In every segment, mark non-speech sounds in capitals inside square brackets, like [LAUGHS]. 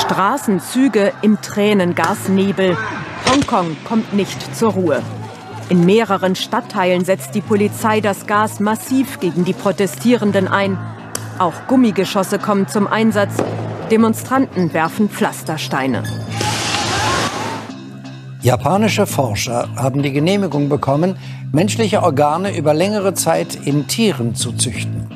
Straßen, Züge im Tränengasnebel. Hongkong kommt nicht zur Ruhe. In mehreren Stadtteilen setzt die Polizei das Gas massiv gegen die Protestierenden ein. Auch Gummigeschosse kommen zum Einsatz. Demonstranten werfen Pflastersteine. Japanische Forscher haben die Genehmigung bekommen, menschliche Organe über längere Zeit in Tieren zu züchten.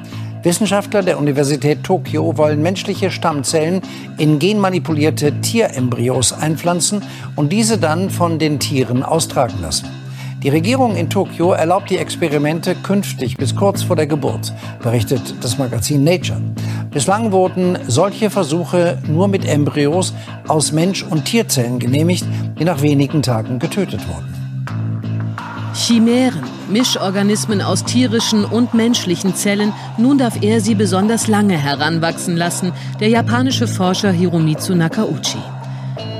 Wissenschaftler der Universität Tokio wollen menschliche Stammzellen in genmanipulierte Tierembryos einpflanzen und diese dann von den Tieren austragen lassen. Die Regierung in Tokio erlaubt die Experimente künftig bis kurz vor der Geburt, berichtet das Magazin Nature. Bislang wurden solche Versuche nur mit Embryos aus Mensch- und Tierzellen genehmigt, die nach wenigen Tagen getötet wurden. Chimären, Mischorganismen aus tierischen und menschlichen Zellen, nun darf er sie besonders lange heranwachsen lassen, der japanische Forscher Hiromitsu Nakauchi.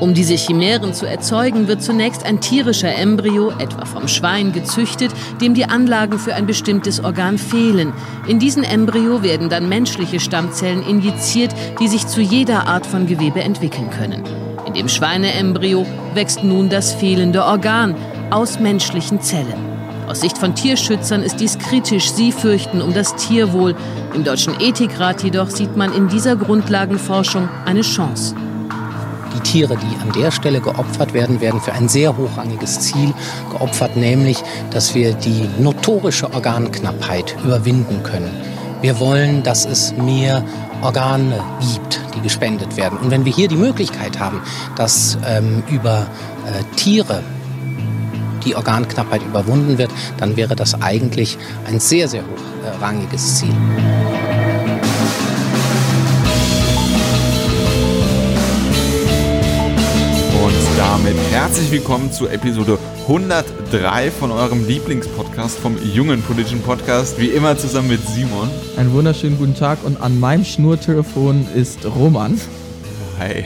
Um diese Chimären zu erzeugen, wird zunächst ein tierischer Embryo, etwa vom Schwein, gezüchtet, dem die Anlagen für ein bestimmtes Organ fehlen. In diesen Embryo werden dann menschliche Stammzellen injiziert, die sich zu jeder Art von Gewebe entwickeln können. In dem Schweineembryo wächst nun das fehlende Organ aus menschlichen Zellen. Aus Sicht von Tierschützern ist dies kritisch. Sie fürchten um das Tierwohl. Im Deutschen Ethikrat jedoch sieht man in dieser Grundlagenforschung eine Chance. Die Tiere, die an der Stelle geopfert werden, werden für ein sehr hochrangiges Ziel geopfert, nämlich, dass wir die notorische Organknappheit überwinden können. Wir wollen, dass es mehr Organe gibt, die gespendet werden. Und wenn wir hier die Möglichkeit haben, dass ähm, über äh, Tiere die Organknappheit überwunden wird, dann wäre das eigentlich ein sehr, sehr hochrangiges Ziel. damit herzlich willkommen zu Episode 103 von eurem Lieblingspodcast vom jungen politischen Podcast. Wie immer zusammen mit Simon. Einen wunderschönen guten Tag und an meinem Schnurtelefon ist Roman. Hi.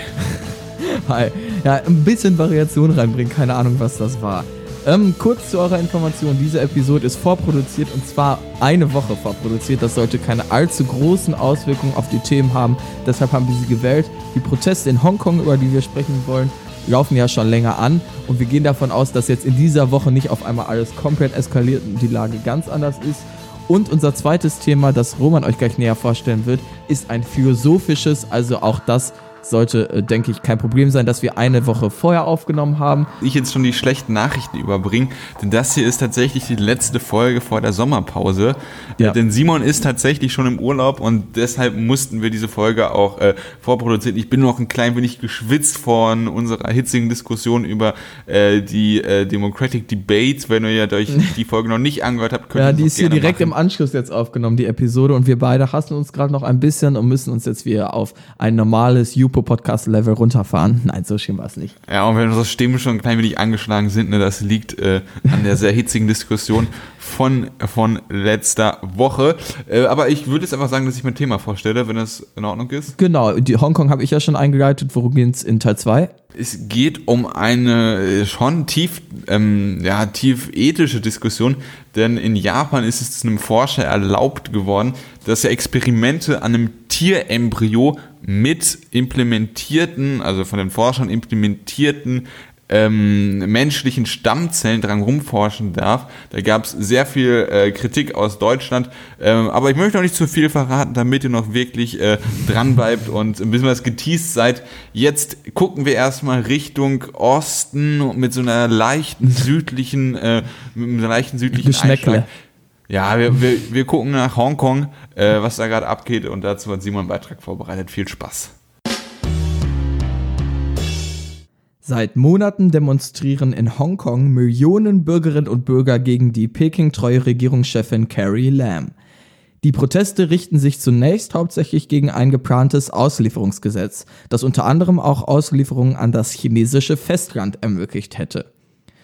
Hi. Ja, ein bisschen Variation reinbringen, keine Ahnung, was das war. Ähm, kurz zu eurer Information, diese Episode ist vorproduziert und zwar eine Woche vorproduziert. Das sollte keine allzu großen Auswirkungen auf die Themen haben. Deshalb haben wir sie gewählt. Die Proteste in Hongkong, über die wir sprechen wollen, laufen ja schon länger an und wir gehen davon aus, dass jetzt in dieser Woche nicht auf einmal alles komplett eskaliert und die Lage ganz anders ist. Und unser zweites Thema, das Roman euch gleich näher vorstellen wird, ist ein philosophisches, also auch das sollte, äh, denke ich, kein Problem sein, dass wir eine Woche vorher aufgenommen haben. Ich jetzt schon die schlechten Nachrichten überbringen, denn das hier ist tatsächlich die letzte Folge vor der Sommerpause. Ja. Äh, denn Simon ist tatsächlich schon im Urlaub und deshalb mussten wir diese Folge auch äh, vorproduzieren. Ich bin noch ein klein wenig geschwitzt von unserer hitzigen Diskussion über äh, die äh, Democratic Debates. Wenn ihr euch [LAUGHS] die Folge noch nicht angehört habt, könnt ihr Ja, die ist hier direkt machen. im Anschluss jetzt aufgenommen, die Episode. Und wir beide hassen uns gerade noch ein bisschen und müssen uns jetzt wieder auf ein normales YouTube Lupo-Podcast-Level runterfahren. Nein, so schlimm war es nicht. Ja, und wenn unsere Stimmen schon ein klein wenig angeschlagen sind, ne, das liegt äh, an der sehr hitzigen Diskussion von, von letzter Woche. Äh, aber ich würde jetzt einfach sagen, dass ich mein Thema vorstelle, wenn das in Ordnung ist. Genau, die Hongkong habe ich ja schon eingeleitet. Worum geht es in Teil 2? Es geht um eine äh, schon tief, ähm, ja, tief ethische Diskussion, denn in Japan ist es einem Forscher erlaubt geworden, dass er Experimente an einem Tierembryo mit implementierten, also von den Forschern implementierten ähm, menschlichen Stammzellen dran rumforschen darf. Da gab es sehr viel äh, Kritik aus Deutschland, ähm, aber ich möchte noch nicht zu viel verraten, damit ihr noch wirklich äh, dran bleibt und ein bisschen was geteased seid. Jetzt gucken wir erstmal Richtung Osten mit so einer leichten südlichen, äh, mit einem leichten südlichen Geschmäckle. Ja, wir, wir, wir gucken nach Hongkong, äh, was da gerade abgeht und dazu hat Simon einen Beitrag vorbereitet. Viel Spaß. Seit Monaten demonstrieren in Hongkong Millionen Bürgerinnen und Bürger gegen die Peking-treue Regierungschefin Carrie Lam. Die Proteste richten sich zunächst hauptsächlich gegen ein geplantes Auslieferungsgesetz, das unter anderem auch Auslieferungen an das chinesische Festland ermöglicht hätte.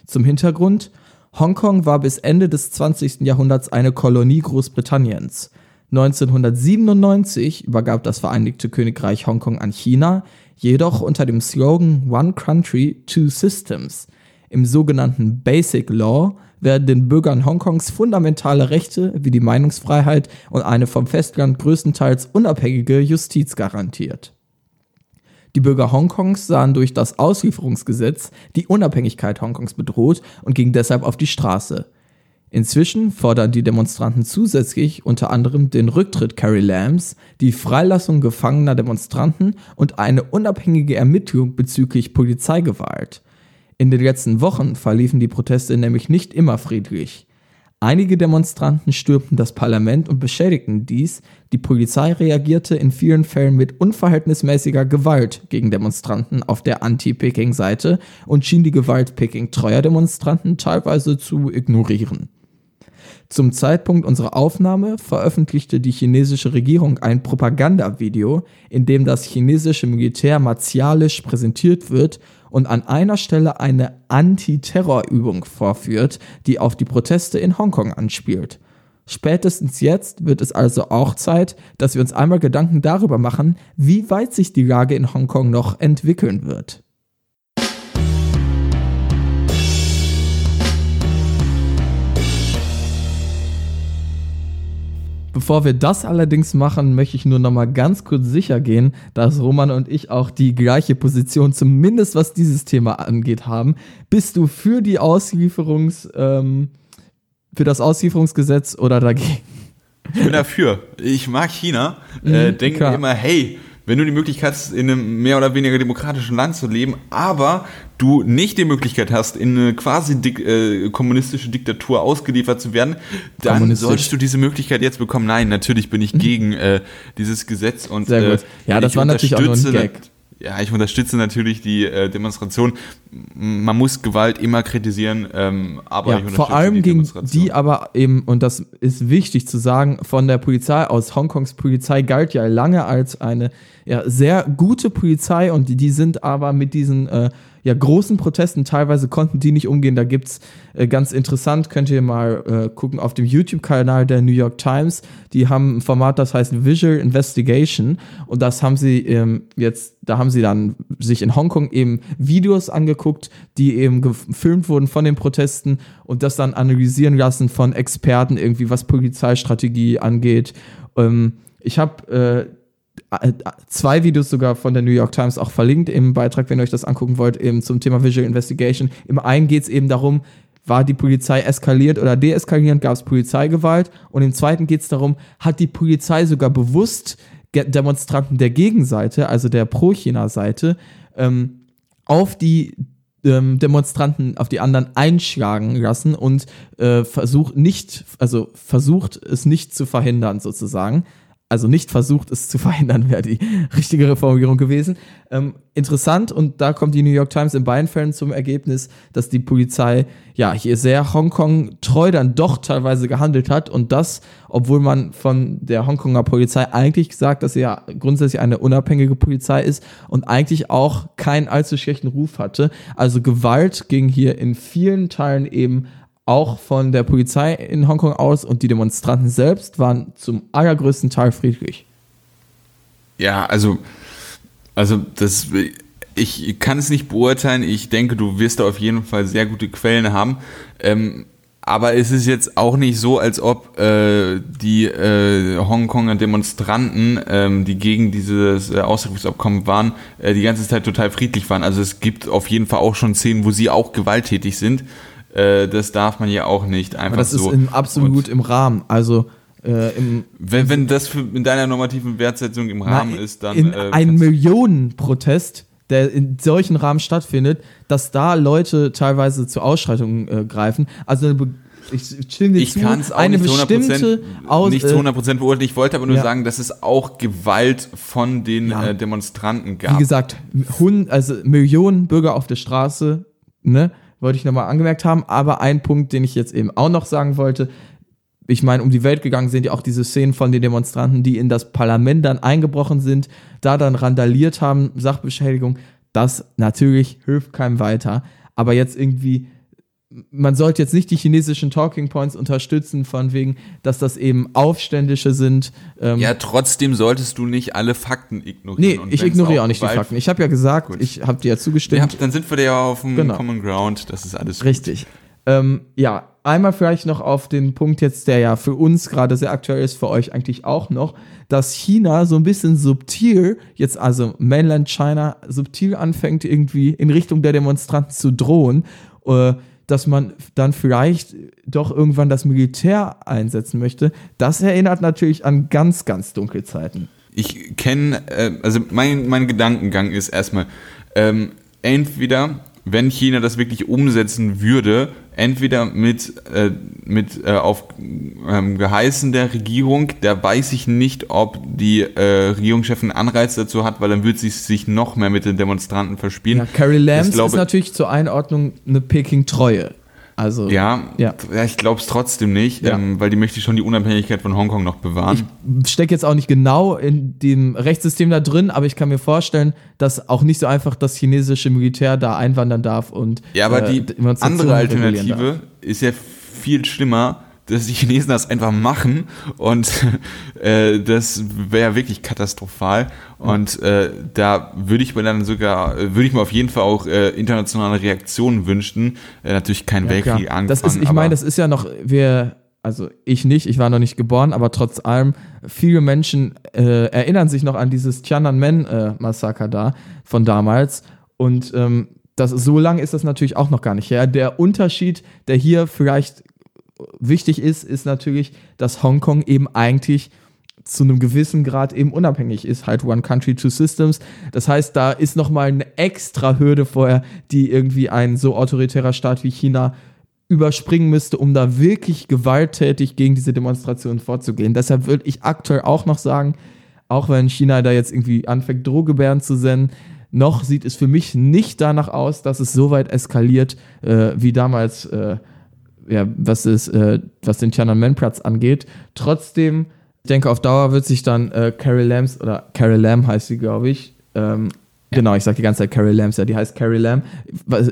Zum Hintergrund, Hongkong war bis Ende des 20. Jahrhunderts eine Kolonie Großbritanniens. 1997 übergab das Vereinigte Königreich Hongkong an China, jedoch unter dem Slogan One Country, Two Systems. Im sogenannten Basic Law werden den Bürgern Hongkongs fundamentale Rechte wie die Meinungsfreiheit und eine vom Festland größtenteils unabhängige Justiz garantiert. Die Bürger Hongkongs sahen durch das Auslieferungsgesetz die Unabhängigkeit Hongkongs bedroht und gingen deshalb auf die Straße. Inzwischen fordern die Demonstranten zusätzlich unter anderem den Rücktritt Carrie Lambs, die Freilassung gefangener Demonstranten und eine unabhängige Ermittlung bezüglich Polizeigewalt. In den letzten Wochen verliefen die Proteste nämlich nicht immer friedlich. Einige Demonstranten stürmten das Parlament und beschädigten dies, die Polizei reagierte in vielen Fällen mit unverhältnismäßiger Gewalt gegen Demonstranten auf der Anti-Peking-Seite und schien die Gewalt Peking-treuer Demonstranten teilweise zu ignorieren. Zum Zeitpunkt unserer Aufnahme veröffentlichte die chinesische Regierung ein Propagandavideo, in dem das chinesische Militär martialisch präsentiert wird und an einer Stelle eine Antiterrorübung vorführt, die auf die Proteste in Hongkong anspielt. Spätestens jetzt wird es also auch Zeit, dass wir uns einmal Gedanken darüber machen, wie weit sich die Lage in Hongkong noch entwickeln wird. Bevor wir das allerdings machen, möchte ich nur noch mal ganz kurz sicher gehen, dass Roman und ich auch die gleiche Position, zumindest was dieses Thema angeht, haben. Bist du für die Auslieferungs, ähm, für das Auslieferungsgesetz oder dagegen? Ich bin dafür. Ich mag China. Mhm, äh, denke klar. mir immer, hey, wenn du die Möglichkeit hast, in einem mehr oder weniger demokratischen Land zu leben, aber du nicht die Möglichkeit hast, in eine quasi dik äh, kommunistische Diktatur ausgeliefert zu werden, dann solltest du diese Möglichkeit jetzt bekommen. Nein, natürlich bin ich gegen äh, dieses Gesetz und Sehr gut. Äh, Ja, das war natürlich auch nur ein Gag. Ja, ich unterstütze natürlich die äh, Demonstration. Man muss Gewalt immer kritisieren, ähm, aber Ja, ich unterstütze vor allem die gegen die aber eben, und das ist wichtig zu sagen, von der Polizei aus. Hongkongs Polizei galt ja lange als eine ja, sehr gute Polizei und die, die sind aber mit diesen äh, ja, großen Protesten, teilweise konnten die nicht umgehen. Da gibt's äh, ganz interessant, könnt ihr mal äh, gucken auf dem YouTube-Kanal der New York Times. Die haben ein Format, das heißt Visual Investigation und das haben sie ähm, jetzt, da haben sie dann sich in Hongkong eben Videos angeguckt, die eben gefilmt wurden von den Protesten und das dann analysieren lassen von Experten irgendwie, was Polizeistrategie angeht. Ähm, ich habe äh, zwei Videos sogar von der New York Times auch verlinkt im Beitrag, wenn ihr euch das angucken wollt, eben zum Thema Visual Investigation. Im einen geht es eben darum, war die Polizei eskaliert oder deeskalierend, gab es Polizeigewalt. Und im zweiten geht es darum, hat die Polizei sogar bewusst Demonstranten der Gegenseite, also der Pro-China-Seite, ähm, auf die ähm, Demonstranten, auf die anderen einschlagen lassen und äh, versucht nicht, also versucht es nicht zu verhindern sozusagen. Also nicht versucht es zu [LAUGHS] verhindern, wäre die richtige Formulierung gewesen. Ähm, interessant und da kommt die New York Times in beiden Fällen zum Ergebnis, dass die Polizei ja hier sehr Hongkong treu dann doch teilweise gehandelt hat und das, obwohl man von der Hongkonger Polizei eigentlich sagt, dass sie ja grundsätzlich eine unabhängige Polizei ist und eigentlich auch keinen allzu schlechten Ruf hatte. Also Gewalt ging hier in vielen Teilen eben auch von der Polizei in Hongkong aus und die Demonstranten selbst waren zum allergrößten Teil friedlich. Ja, also, also das, ich kann es nicht beurteilen. Ich denke, du wirst da auf jeden Fall sehr gute Quellen haben. Ähm, aber es ist jetzt auch nicht so, als ob äh, die äh, Hongkonger Demonstranten, ähm, die gegen dieses äh, Ausrufungsabkommen waren, äh, die ganze Zeit total friedlich waren. Also es gibt auf jeden Fall auch schon Szenen, wo sie auch gewalttätig sind. Äh, das darf man ja auch nicht einfach Aber das so. ist im, absolut Und im Rahmen. Also äh, im, wenn, wenn das für, in deiner normativen Wertsetzung im Rahmen Na, ist, dann in äh, ein Millionenprozest, der in solchen Rahmen stattfindet, dass da Leute teilweise zu Ausschreitungen äh, greifen. Also eine ich stimme Ich kann es auch eine nicht zu 100%, bestimmte Aus nicht zu 100% beurteilen. Ich wollte aber nur ja. sagen, dass es auch Gewalt von den Ja. äh, Demonstranten Wie gab. gesagt, Hund, also Millionen Bürger auf der Straße, ne, wollte ich nochmal angemerkt haben. Aber ein Punkt, den ich jetzt eben auch noch sagen wollte, ich meine, um die Welt gegangen sind ja auch diese Szenen von den Demonstranten, die in das Parlament dann eingebrochen sind, da dann randaliert haben, Sachbeschädigung. Das natürlich hilft keinem weiter. Aber jetzt irgendwie, man sollte jetzt nicht die chinesischen Talking Points unterstützen, von wegen, dass das eben Aufständische sind. Ähm, ja, trotzdem solltest du nicht alle Fakten ignorieren. nee, ich ignoriere auch nicht die Fakten. Ich habe ja gesagt, Gut. ich habe dir ja zugestimmt. Ja, dann sind wir ja auf dem Genau. Common Ground. Das ist alles. Richtig. Ähm, ja, einmal vielleicht noch auf den Punkt jetzt, der ja für uns gerade sehr aktuell ist, für euch eigentlich auch noch, dass China so ein bisschen subtil, jetzt also Mainland China, subtil anfängt irgendwie in Richtung der Demonstranten zu drohen, äh, dass man dann vielleicht doch irgendwann das Militär einsetzen möchte. Das erinnert natürlich an ganz, ganz dunkle Zeiten. Ich kenne, äh, also mein, mein Gedankengang ist erstmal, ähm, entweder wenn China das wirklich umsetzen würde, entweder mit, äh, mit äh, auf ähm, Geheißen der Regierung, da weiß ich nicht, ob die äh, Regierungschefin Anreiz dazu hat, weil dann würde sie sich noch mehr mit den Demonstranten verspielen. Ja, Carrie Lambs glaube, ist natürlich zur Einordnung eine Peking-Treue. Also, ja, ja. ich glaube es trotzdem nicht, ja. ähm, weil die möchte schon die Unabhängigkeit von Hongkong noch bewahren. Ich stecke jetzt auch nicht genau in dem Rechtssystem da drin, aber ich kann mir vorstellen, dass auch nicht so einfach das chinesische Militär da einwandern darf und. Ja, aber äh, die andere Alternative ist ja viel schlimmer dass die Chinesen das einfach machen und [LAUGHS] äh, das wäre wirklich katastrophal und äh, da würde ich mir dann sogar würde ich mir auf jeden Fall auch äh, internationale Reaktionen wünschen äh, natürlich kein ja, Weltkrieg anfangen das ist ich meine das ist ja noch wir also ich nicht, ich war noch nicht geboren, aber trotz allem, viele Menschen äh, erinnern sich noch an dieses Tiananmen-Massaker äh, da von damals. Und ähm, das, so lang ist das natürlich auch noch gar nicht her. Der Unterschied, der hier vielleicht wichtig ist, ist natürlich, dass Hongkong eben eigentlich zu einem gewissen Grad eben unabhängig ist, halt One Country, Two Systems. Das heißt, da ist nochmal eine extra Hürde vorher, die irgendwie ein so autoritärer Staat wie China überspringen müsste, um da wirklich gewalttätig gegen diese Demonstrationen vorzugehen. Deshalb würde ich aktuell auch noch sagen, auch wenn China da jetzt irgendwie anfängt, Drohgebärden zu senden, noch sieht es für mich nicht danach aus, dass es so weit eskaliert, äh, wie damals äh, ja, was, ist, äh, was den Tiananmen-Platz angeht. Trotzdem, ich denke, auf Dauer wird sich dann äh, Carrie Lambs, oder Carrie Lamb heißt sie, glaube ich, ähm, Genau, ich sage die ganze Zeit Carrie Lambs, ja, die heißt Carrie Lamb.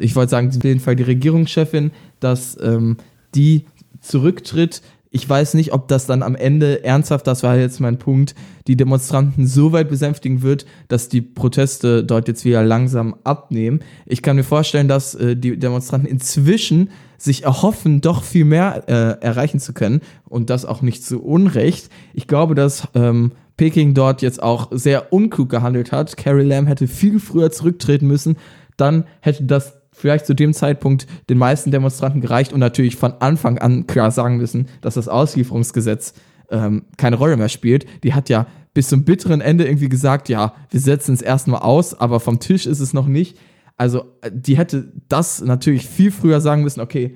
Ich wollte sagen, auf jeden Fall die Regierungschefin, dass ähm, die zurücktritt. Ich weiß nicht, ob das dann am Ende ernsthaft, das war jetzt mein Punkt, die Demonstranten so weit besänftigen wird, dass die Proteste dort jetzt wieder langsam abnehmen. Ich kann mir vorstellen, dass äh, die Demonstranten inzwischen sich erhoffen, doch viel mehr äh, erreichen zu können und das auch nicht zu Unrecht. Ich glaube, dass ähm, Peking dort jetzt auch sehr unklug gehandelt hat. Carrie Lam hätte viel früher zurücktreten müssen. Dann hätte das vielleicht zu dem Zeitpunkt den meisten Demonstranten gereicht und natürlich von Anfang an klar sagen müssen, dass das Auslieferungsgesetz ähm, keine Rolle mehr spielt. Die hat ja bis zum bitteren Ende irgendwie gesagt, ja, wir setzen es erstmal aus, aber vom Tisch ist es noch nicht. Also äh, die hätte das natürlich viel früher sagen müssen, okay,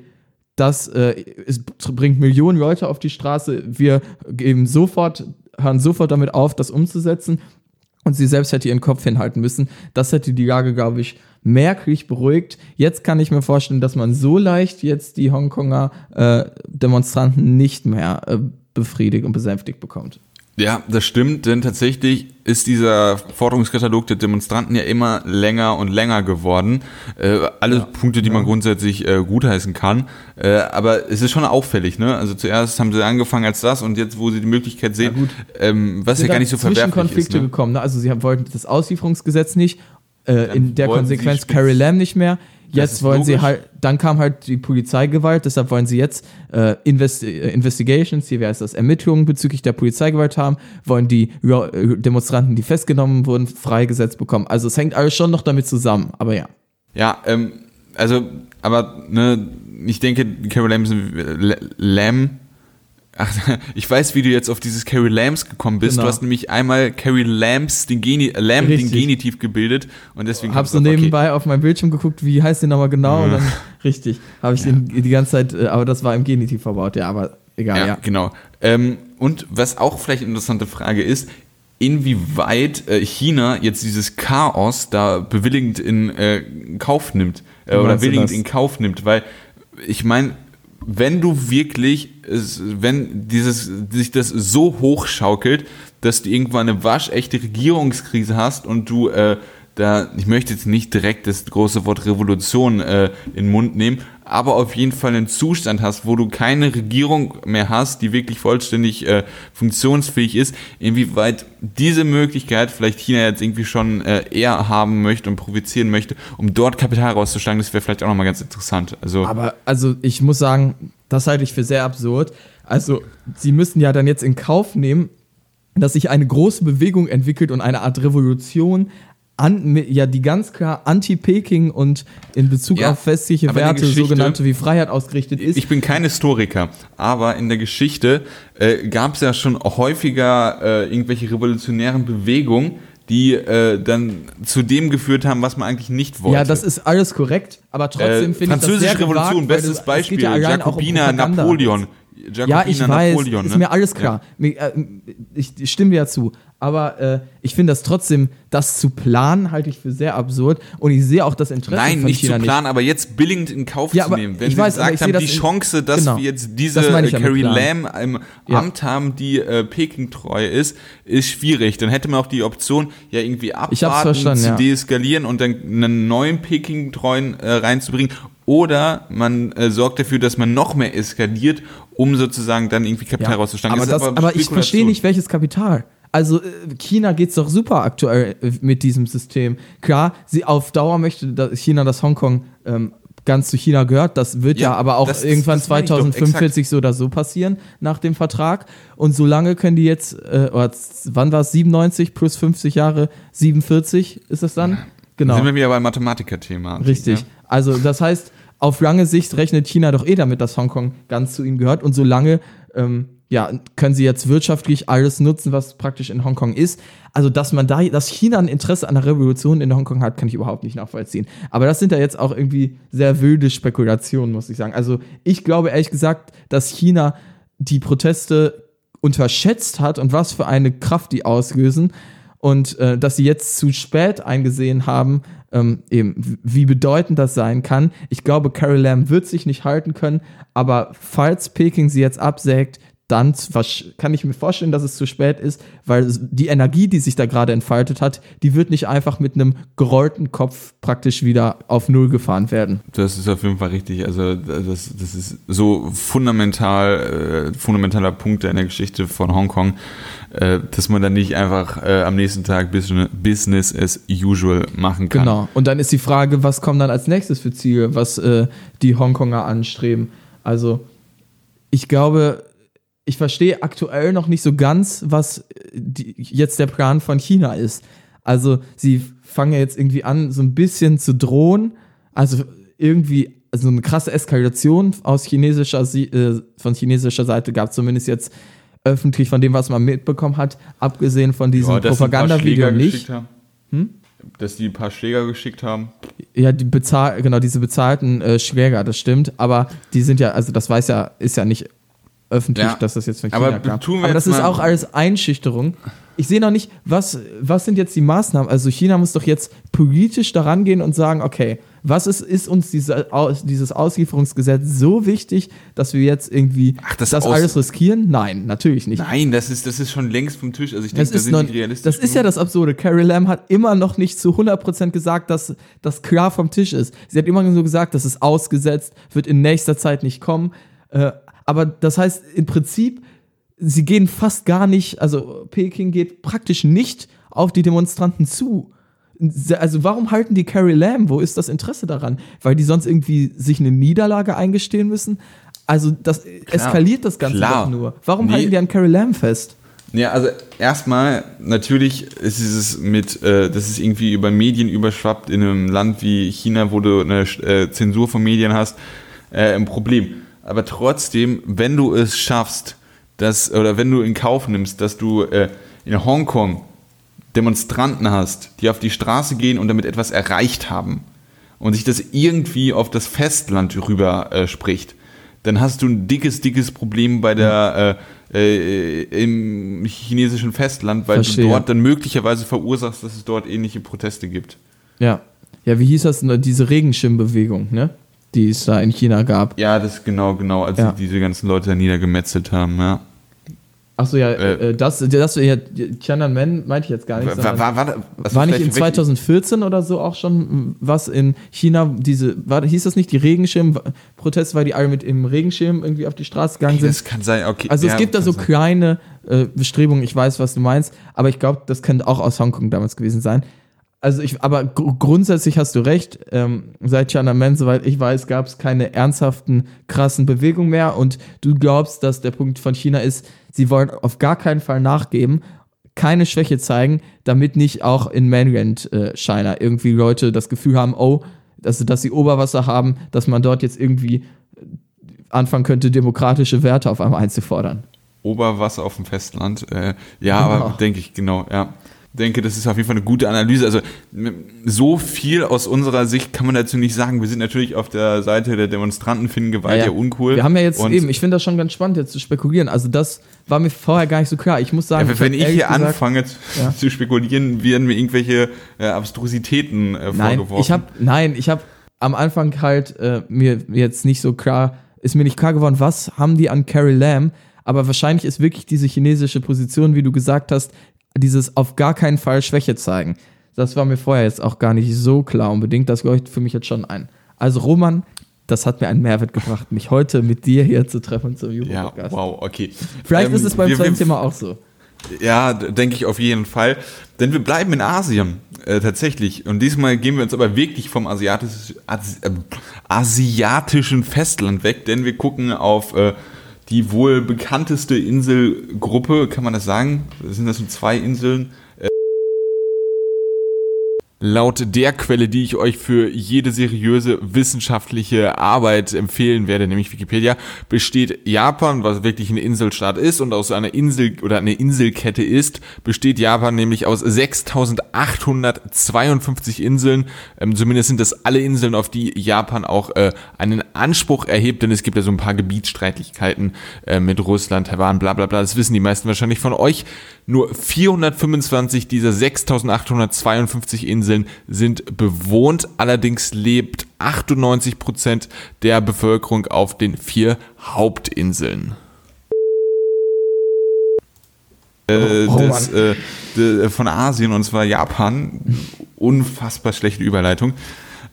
das äh, es bringt Millionen Leute auf die Straße, wir geben sofort, hören sofort damit auf, das umzusetzen. Und sie selbst hätte ihren Kopf hinhalten müssen. Das hätte die Lage, glaube ich, merklich beruhigt. Jetzt kann ich mir vorstellen, dass man so leicht jetzt die Hongkonger äh, Demonstranten nicht mehr äh, befriedigt und besänftigt bekommt. Ja, das stimmt, denn tatsächlich ist dieser Forderungskatalog der Demonstranten ja immer länger und länger geworden. Äh, alle ja, Punkte, die ja. man grundsätzlich äh, gutheißen kann. Äh, aber es ist schon auffällig, ne? Also zuerst haben sie angefangen als das und jetzt, wo sie die Möglichkeit sehen, ähm, was ja gar nicht so verwerflich Konflikte ist. Ne? gekommen, ne? Also sie wollten das Auslieferungsgesetz nicht, äh, in der Konsequenz Carrie Lam nicht mehr. Jetzt wollen logisch. sie halt, dann kam halt die Polizeigewalt, deshalb wollen sie jetzt äh, Investi äh, Investigations, hier wäre es das, Ermittlungen bezüglich der Polizeigewalt haben, wollen die äh, Demonstranten, die festgenommen wurden, freigesetzt bekommen. Also es hängt alles schon noch damit zusammen, aber ja. Ja, ähm, also, aber ne, ich denke, Carol Lam, Lam Ach, [LAUGHS] ich weiß, wie du jetzt auf dieses Carrie Lambs gekommen bist. Genau. Du hast nämlich einmal Carrie Lambs den, Geni Lamb den Genitiv gebildet und deswegen hab's so nebenbei okay. auf meinem Bildschirm geguckt, wie heißt der nochmal genau und dann richtig, habe ich ja. den die ganze Zeit, äh, aber das war im Genitiv verbaut, ja, aber egal, ja. ja. genau. Ähm, und was auch vielleicht eine interessante Frage ist, inwieweit äh, China jetzt dieses Chaos da bewilligend in äh, Kauf nimmt äh, oder willigend in Kauf nimmt, weil ich meine, wenn du wirklich, wenn dieses, sich das so hochschaukelt, dass du irgendwann eine waschechte Regierungskrise hast und du äh, da, ich möchte jetzt nicht direkt das große Wort Revolution äh, in den Mund nehmen, aber auf jeden Fall einen Zustand hast, wo du keine Regierung mehr hast, die wirklich vollständig äh, funktionsfähig ist, inwieweit diese Möglichkeit vielleicht China jetzt irgendwie schon äh, eher haben möchte und provozieren möchte, um dort Kapital rauszuschlagen, das wäre vielleicht auch nochmal ganz interessant. Also, Aber also ich muss sagen, das halte ich für sehr absurd. Also sie müssen ja dann jetzt in Kauf nehmen, dass sich eine große Bewegung entwickelt und eine Art Revolution an, ja, die ganz klar anti-Peking und in Bezug Ja, auf westliche Werte, sogenannte wie Freiheit ausgerichtet ist. Ich bin kein Historiker, aber in der Geschichte äh, gab es ja schon häufiger äh, irgendwelche revolutionären Bewegungen, die äh, dann zu dem geführt haben, was man eigentlich nicht wollte. ja, das ist alles korrekt, aber trotzdem äh, finde ich das Französische sehr gewagt, Revolution, weil bestes das- Beispiel, ja Jakobiner. Napoleon. Jakobiner, Ja, ich weiß, Napoleon, ist ne? mir alles klar. Mir, äh, Ich, ich stimme dir ja zu. Aber äh, ich finde das trotzdem, das zu planen, halte ich für sehr absurd. Und ich sehe auch das Interesse Nein, von nicht China zu planen, aber jetzt billigend in Kauf Ja, zu nehmen. Wenn ich sie weiß, gesagt haben, die Chance, dass genau. wir jetzt diese äh, ja Carrie. Lam im Ja. Amt haben, die äh, Peking treu ist, ist schwierig. Dann hätte man auch die Option, ja irgendwie abwarten, zu ja. deeskalieren und dann einen neuen Peking-treuen äh, reinzubringen. Oder man äh, sorgt dafür, dass man noch mehr eskaliert, um sozusagen dann irgendwie Kapital Ja, rauszuschlagen. aber, Das ist aber ich verstehe nicht, welches Kapital. Also äh, China geht's doch super aktuell äh, mit diesem System. Klar, sie auf Dauer möchte dass China, dass Hongkong ähm, ganz zu China gehört. Das wird ja, Ja, aber auch das- irgendwann das meine ich doch, 2045 so oder so passieren nach dem Vertrag. Und solange können die jetzt, äh, oder wann war es, 97 plus 50 Jahre, 47 ist das dann? Genau. Sind wir wieder beim Mathematiker-Thema. Richtig. Ne? Also das heißt, auf lange Sicht rechnet China doch eh damit, dass Hongkong ganz zu ihnen gehört. Und solange ähm, ja, können sie jetzt wirtschaftlich alles nutzen, was praktisch in Hongkong ist. Also, dass man da, dass China ein Interesse an der Revolution in Hongkong hat, kann ich überhaupt nicht nachvollziehen. Aber das sind ja jetzt auch irgendwie sehr wilde Spekulationen, muss ich sagen. Also, ich glaube ehrlich gesagt, dass China die Proteste unterschätzt hat und was für eine Kraft die auslösen und äh, dass sie jetzt zu spät eingesehen haben, ähm, eben wie bedeutend das sein kann. Ich glaube, Carrie Lam wird sich nicht halten können, aber falls Peking sie jetzt absägt, dann kann ich mir vorstellen, dass es zu spät ist, weil die Energie, die sich da gerade entfaltet hat, die wird nicht einfach mit einem gerollten Kopf praktisch wieder auf Null gefahren werden. Das ist auf jeden Fall richtig. Also das, das ist so fundamental, äh, fundamentaler Punkt in der Geschichte von Hongkong, äh, dass man dann nicht einfach äh, am nächsten Tag Business, Business as usual machen kann. Genau. Und dann ist die Frage, was kommt dann als nächstes für Ziele, was äh, die Hongkonger anstreben. Also, ich glaube, ich verstehe aktuell noch nicht so ganz, was äh, die, jetzt der Plan von China ist. Also, sie fangen ja jetzt irgendwie an, so ein bisschen zu drohen. Also, irgendwie, also eine krasse Eskalation aus chinesischer, Si- äh, von chinesischer Seite gab es zumindest jetzt öffentlich von dem, was man mitbekommen hat, abgesehen von diesem Ja, dass sie ein paar Propagandavideo Schläger nicht. geschickt haben. Dass die ein paar Schläger geschickt haben. Ja, die bezahl genau, diese bezahlten äh, Schläger, das stimmt, aber die sind ja, also das weiß ja, ist ja nicht öffentlich, Ja. dass das jetzt von China Aber kam. tun wir aber das ist auch alles Einschüchterung. Ich sehe noch nicht, was, was sind jetzt die Maßnahmen? Also China muss doch jetzt politisch daran gehen und sagen, okay, was ist, ist uns diese, dieses Auslieferungsgesetz so wichtig, dass wir jetzt irgendwie Ach, das das, alles riskieren? Nein, natürlich nicht. Nein, das ist, das ist schon längst vom Tisch. Also ich denke, Das da ist, sind noch, das ist ja das Absurde. Carrie Lam hat immer noch nicht zu 100% gesagt, dass das klar vom Tisch ist. Sie hat immer nur gesagt, das ist ausgesetzt, wird in nächster Zeit nicht kommen. Äh, aber das heißt, im Prinzip, sie gehen fast gar nicht, also Peking geht praktisch nicht auf die Demonstranten zu. Also warum halten die Carrie Lam? Wo ist das Interesse daran? Weil die sonst irgendwie sich eine Niederlage eingestehen müssen? Also das eskaliert das Ganze Klar. doch nur. Warum Nee. halten die an Carrie Lam fest? Ja, also erstmal, natürlich ist es mit, äh, das ist irgendwie über Medien überschwappt in einem Land wie China, wo du eine äh, Zensur von Medien hast, äh, ein Problem. Aber trotzdem, wenn du es schaffst, dass, oder wenn du in Kauf nimmst, dass du äh, in Hongkong Demonstranten hast, die auf die Straße gehen und damit etwas erreicht haben und sich das irgendwie auf das Festland rüber äh, spricht, dann hast du ein dickes, dickes Problem bei der äh, äh, im chinesischen Festland, weil Verstehe. du dort dann möglicherweise verursachst, dass es dort ähnliche Proteste gibt. Ja. Ja, wie hieß das denn? Diese Regenschirmbewegung, ne? Die es da in China gab. Ja, das genau, genau, als Ja. sie diese ganzen Leute da niedergemetzelt haben, ja. Achso, ja, äh, das, das, ja, Tiananmen meinte ich jetzt gar nicht. War, war, war, war nicht in 2014 oder so auch schon was in China, diese, war, hieß das nicht die Regenschirm-Proteste, weil die alle mit im Regenschirm irgendwie auf die Straße gegangen sind? Das kann sein, okay. Also es gibt da so sein. kleine äh, Bestrebungen, ich weiß, was du meinst, aber ich glaube, das könnte auch aus Hongkong damals gewesen sein. Also ich, aber gr grundsätzlich hast du recht. Ähm, seit Tiananmen, soweit ich weiß, gab es keine ernsthaften, krassen Bewegungen mehr. Und du glaubst, dass der Punkt von China ist, sie wollen auf gar keinen Fall nachgeben, keine Schwäche zeigen, damit nicht auch in Mainland äh, China irgendwie Leute das Gefühl haben, oh, dass, dass sie Oberwasser haben, dass man dort jetzt irgendwie anfangen könnte, demokratische Werte auf einmal einzufordern. Oberwasser auf dem Festland, äh, ja, genau. aber denke ich, genau, ja denke, das ist auf jeden Fall eine gute Analyse. Also so viel aus unserer Sicht kann man dazu nicht sagen. Wir sind natürlich auf der Seite der Demonstranten, finden Gewalt ja, ja. ja uncool. Wir haben ja jetzt und eben, ich finde das schon ganz spannend, jetzt zu spekulieren. Also das war mir vorher gar nicht so klar. Ich muss sagen, ja, wenn ich hier gesagt, anfange ja. [LAUGHS] zu spekulieren, werden mir irgendwelche äh, Abstrusitäten äh, nein, vorgeworfen. Ich hab, nein, ich habe am Anfang halt äh, mir jetzt nicht so klar, ist mir nicht klar geworden, was haben die an Carrie Lamb aber wahrscheinlich ist wirklich diese chinesische Position, wie du gesagt hast, dieses auf gar keinen Fall Schwäche zeigen. Das war mir vorher jetzt auch gar nicht so klar unbedingt. Das leuchtet für mich jetzt schon ein. Also Roman, das hat mir einen Mehrwert gebracht, mich heute mit dir hier zu treffen zum Jugendpodcast. Ja, wow, okay. Vielleicht ähm, ist es beim wir, zweiten Thema auch so. Ja, denke ich auf jeden Fall. Denn wir bleiben in Asien äh, tatsächlich. Und diesmal gehen wir uns aber wirklich vom asiatisch, Asi, äh, asiatischen Festland weg, denn wir gucken auf äh, die wohl bekannteste Inselgruppe, kann man das sagen? Sind das so zwei Inseln? Laut der Quelle, die ich euch für jede seriöse wissenschaftliche Arbeit empfehlen werde, nämlich Wikipedia, besteht Japan, was wirklich eine Inselstaat ist und aus einer Insel oder eine Inselkette ist, besteht Japan nämlich aus 6852 Inseln. Ähm, zumindest sind das alle Inseln, auf die Japan auch äh, einen Anspruch erhebt, denn es gibt ja so ein paar Gebietsstreitigkeiten äh, mit Russland, Taiwan, bla bla bla. Das wissen die meisten wahrscheinlich von euch. Nur 425 dieser 6852 Inseln sind bewohnt. Allerdings lebt 98 Prozent der Bevölkerung auf den vier Hauptinseln. Äh, oh, des, äh, de, von Asien und zwar Japan. Unfassbar schlechte Überleitung.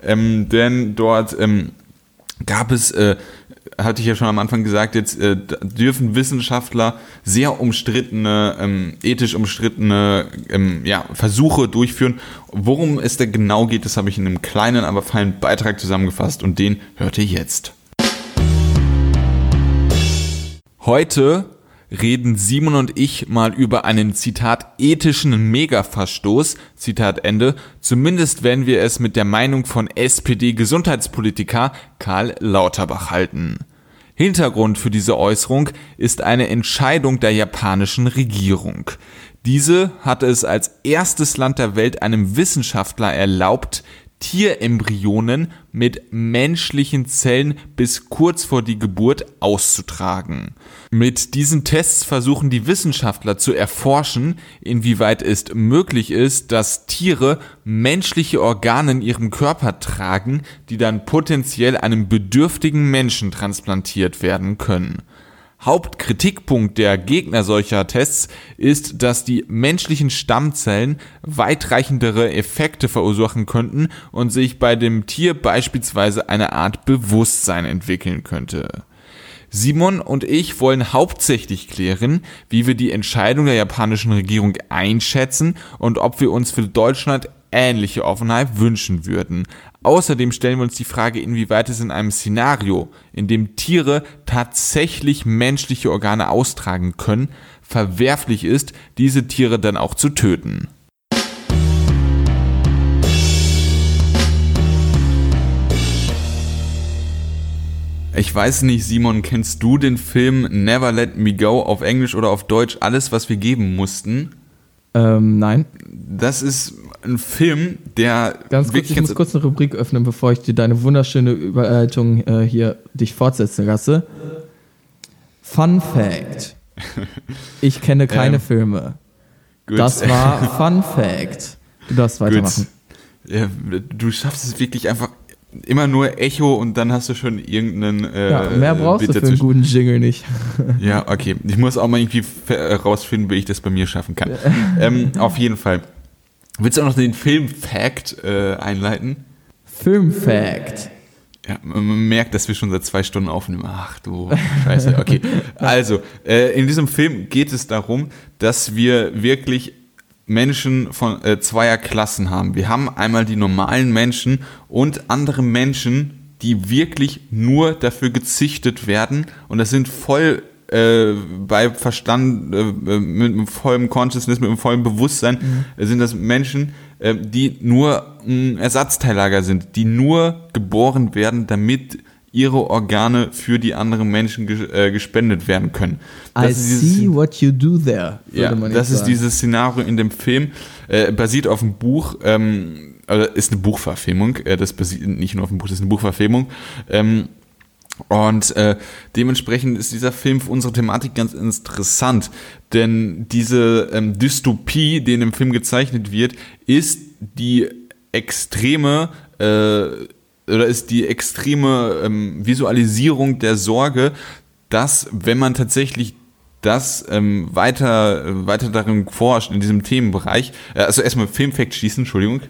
Ähm, denn dort ähm, gab es äh, hatte ich ja schon am Anfang gesagt, jetzt äh, dürfen Wissenschaftler sehr umstrittene, ähm, ethisch umstrittene ähm, ja, Versuche durchführen. Worum es da genau geht, das habe ich in einem kleinen, aber feinen Beitrag zusammengefasst und den hört ihr jetzt. Heute reden Simon und ich mal über einen Zitat ethischen Megaverstoß, Zitat Ende. Zumindest werden wir es mit der Meinung von SPD-Gesundheitspolitiker Karl Lauterbach halten. Hintergrund für diese Äußerung ist eine Entscheidung der japanischen Regierung. Diese hatte es als erstes Land der Welt einem Wissenschaftler erlaubt, Tierembryonen mit menschlichen Zellen bis kurz vor die Geburt auszutragen. Mit diesen Tests versuchen die Wissenschaftler zu erforschen, inwieweit es möglich ist, dass Tiere menschliche Organe in ihrem Körper tragen, die dann potenziell einem bedürftigen Menschen transplantiert werden können. Hauptkritikpunkt der Gegner solcher Tests ist, dass die menschlichen Stammzellen weitreichendere Effekte verursachen könnten und sich bei dem Tier beispielsweise eine Art Bewusstsein entwickeln könnte. Simon und ich wollen hauptsächlich klären, wie wir die Entscheidung der japanischen Regierung einschätzen und ob wir uns für Deutschland ähnliche Offenheit wünschen würden. Außerdem stellen wir uns die Frage, inwieweit es in einem Szenario, in dem Tiere tatsächlich menschliche Organe austragen können, verwerflich ist, diese Tiere dann auch zu töten. Ich weiß nicht, Simon, kennst du den Film Never Let Me Go auf Englisch oder auf Deutsch Alles, was wir geben mussten? Ähm, nein. Das ist ein Film, der. Ganz kurz, ich muss kurz eine Rubrik öffnen, bevor ich dir deine wunderschöne Überleitung äh, hier dich fortsetzen lasse. Fun Fact. [LAUGHS] Ich kenne keine ähm, Filme. Gut. Das war [LAUGHS] Fun Fact. Du darfst weitermachen. Ja, du schaffst es wirklich einfach immer nur Echo und dann hast du schon irgendeinen. Äh, Ja, mehr brauchst Bit du für einen guten Jingle nicht. Ja, okay. Ich muss auch mal irgendwie herausfinden, wie ich das bei mir schaffen kann. ähm, auf jeden Fall. Willst du auch noch den Film-Fact äh, einleiten? Filmfact. Ja, man merkt, dass wir schon seit zwei Stunden aufnehmen. Ach du Scheiße. Okay. [LAUGHS] Also, äh, in diesem Film geht es darum, dass wir wirklich Menschen von äh, zweier Klassen haben. Wir haben einmal die normalen Menschen und andere Menschen, die wirklich nur dafür gezüchtet werden. Und das sind voll äh, bei Verstand, äh, mit einem vollen Consciousness, mit einem vollen Bewusstsein, äh, sind das Menschen, äh, die nur ein Ersatzteillager sind, die nur geboren werden, damit ihre Organe für die anderen Menschen ges äh, gespendet werden können. I Das dieses- see what you do there. ja, das ist sagen. dieses Szenario in dem Film, äh, basiert auf einem Buch, ähm, also ist eine Buchverfilmung, äh, das basiert nicht nur auf dem Buch, das ist eine Buchverfilmung. Ähm, und äh, dementsprechend ist dieser Film für unsere Thematik ganz interessant, denn diese ähm, Dystopie, die in dem Film gezeichnet wird, ist die extreme äh, oder ist die extreme ähm, Visualisierung der Sorge, dass wenn man tatsächlich das ähm, weiter, äh, weiter darin forscht, in diesem Themenbereich, äh, also erstmal Filmfact schießen, Entschuldigung.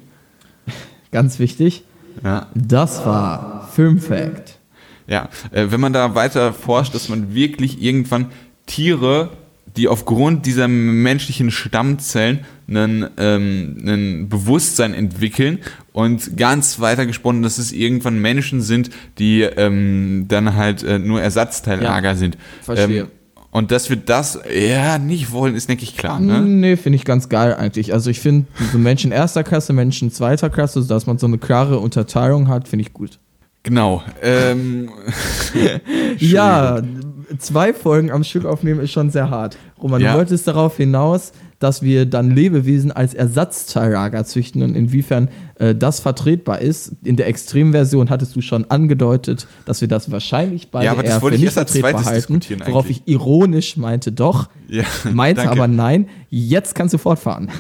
[LAUGHS] Ganz wichtig. Ja. Das war Filmfact. Ja, äh, wenn man da weiter forscht, dass man wirklich irgendwann Tiere, die aufgrund dieser menschlichen Stammzellen einen, ähm, einen Bewusstsein entwickeln und ganz weiter gesponnen, dass es irgendwann Menschen sind, die ähm, dann halt äh, nur Ersatzteillager Ja, sind. verstehe. Ähm, und dass wir das ja nicht wollen, ist, denke ich, klar. Ne? Nee, finde ich ganz geil eigentlich. Also ich finde, so Menschen erster Klasse, Menschen zweiter Klasse, dass man so eine klare Unterteilung hat, finde ich gut. Genau. Ähm, [LAUGHS] Ja, zwei Folgen am Stück aufnehmen ist schon sehr hart. Roman, Ja. du wolltest darauf hinaus, dass wir dann Lebewesen als Ersatzteillager züchten und inwiefern äh, das vertretbar ist. In der Extremversion hattest du schon angedeutet, dass wir das wahrscheinlich beide Ja, aber das eher wollte für ich nicht vertretbar halten, worauf ich ironisch meinte doch, ja, [LAUGHS] meinte danke. aber nein. Jetzt kannst du fortfahren. [LAUGHS]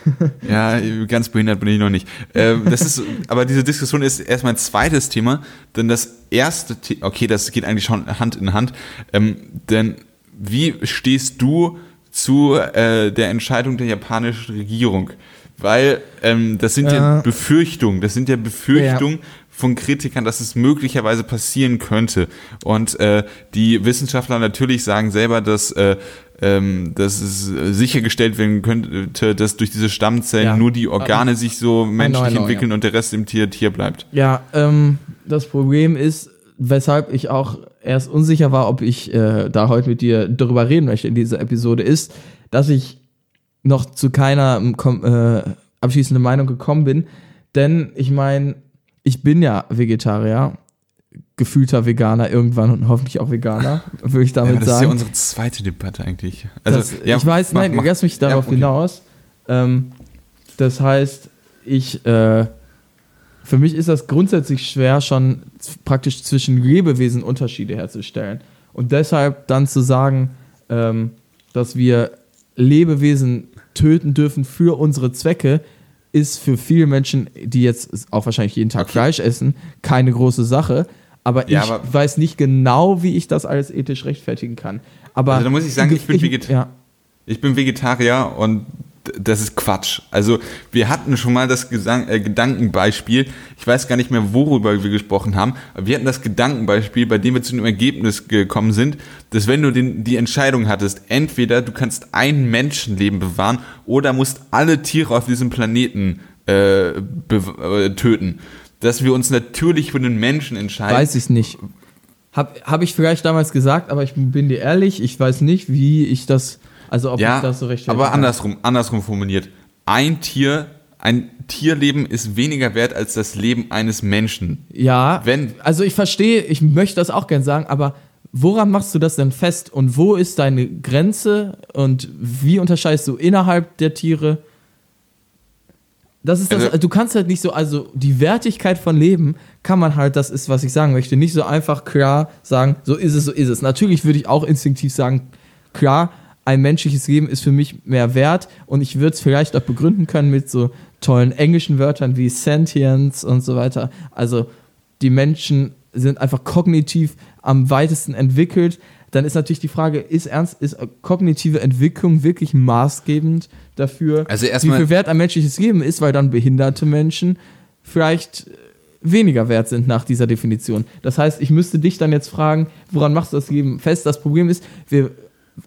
Ja, ganz behindert bin ich noch nicht. Ähm, das ist, aber diese Diskussion ist erstmal ein zweites Thema, denn das erste, The okay, das geht eigentlich schon Hand in Hand, ähm, denn wie stehst du zu äh, der Entscheidung der japanischen Regierung? Weil ähm, das sind ja. Ja. Befürchtungen, das sind ja Befürchtungen von Kritikern, dass es möglicherweise passieren könnte. Und äh, die Wissenschaftler natürlich sagen selber, dass, äh, ähm, dass es sichergestellt werden könnte, dass durch diese Stammzellen Ja. nur die Organe sich so menschlich know, entwickeln ja. und der Rest im Tier Tier bleibt. Ja, ähm, das Problem ist, weshalb ich auch erst unsicher war, ob ich äh, da heute mit dir darüber reden möchte in dieser Episode, ist, dass ich noch zu keiner ähm, äh, abschließenden Meinung gekommen bin. Denn ich meine, ich bin ja Vegetarier, gefühlter Veganer irgendwann und hoffentlich auch Veganer, [LAUGHS] würde ich Ja, damit das ist ja sagen. unsere zweite Debatte eigentlich. Also, das, ja, ich weiß, mach- nein, mach- lass mich darauf ja, okay. hinaus. Ähm, das heißt, ich, äh, für mich ist das grundsätzlich schwer, schon praktisch zwischen Lebewesen Unterschiede herzustellen. Und deshalb dann zu sagen, ähm, dass wir Lebewesen töten dürfen für unsere Zwecke, ist für viele Menschen, die jetzt auch wahrscheinlich jeden Tag Okay. Fleisch essen, keine große Sache. Aber Ja, ich aber- weiß nicht genau, wie ich das alles ethisch rechtfertigen kann. Aber Also da muss ich sagen, ich bin Vegetarier. Ja, Ich bin Vegetarier und das ist Quatsch. Also wir hatten schon mal das Gesang äh, Gedankenbeispiel, ich weiß gar nicht mehr, worüber wir gesprochen haben, aber wir hatten das Gedankenbeispiel, bei dem wir zu dem Ergebnis gekommen sind, dass wenn du den, die Entscheidung hattest, entweder du kannst ein Menschenleben bewahren oder musst alle Tiere auf diesem Planeten äh, äh, töten, dass wir uns natürlich für den Menschen entscheiden. weiß ich nicht. Hab, hab ich vielleicht damals gesagt, aber ich bin dir ehrlich, ich weiß nicht, wie ich das, also ob ja, ich das so recht aber andersrum, andersrum formuliert. Ein Tier, ein Tierleben ist weniger wert als das Leben eines Menschen. Ja, Wenn- also ich verstehe, ich möchte das auch gern sagen, aber woran machst du das denn fest und wo ist deine Grenze und wie unterscheidest du innerhalb der Tiere? Das ist das, Also- du kannst halt nicht so, also die Wertigkeit von Leben kann man halt, das ist, was ich sagen möchte, nicht so einfach klar sagen, so ist es, so ist es. Natürlich würde ich auch instinktiv sagen, klar, ein menschliches Leben ist für mich mehr wert und ich würde es vielleicht auch begründen können mit so tollen englischen Wörtern wie Sentience und so weiter. Also die Menschen sind einfach kognitiv am weitesten entwickelt, dann ist natürlich die Frage, ist ernst, ist kognitive Entwicklung wirklich maßgebend dafür, Also wie viel Wert ein menschliches Leben ist, weil dann behinderte Menschen vielleicht weniger wert sind nach dieser Definition. Das heißt, ich müsste dich dann jetzt fragen, woran machst du das Leben fest? Das Problem ist, wir,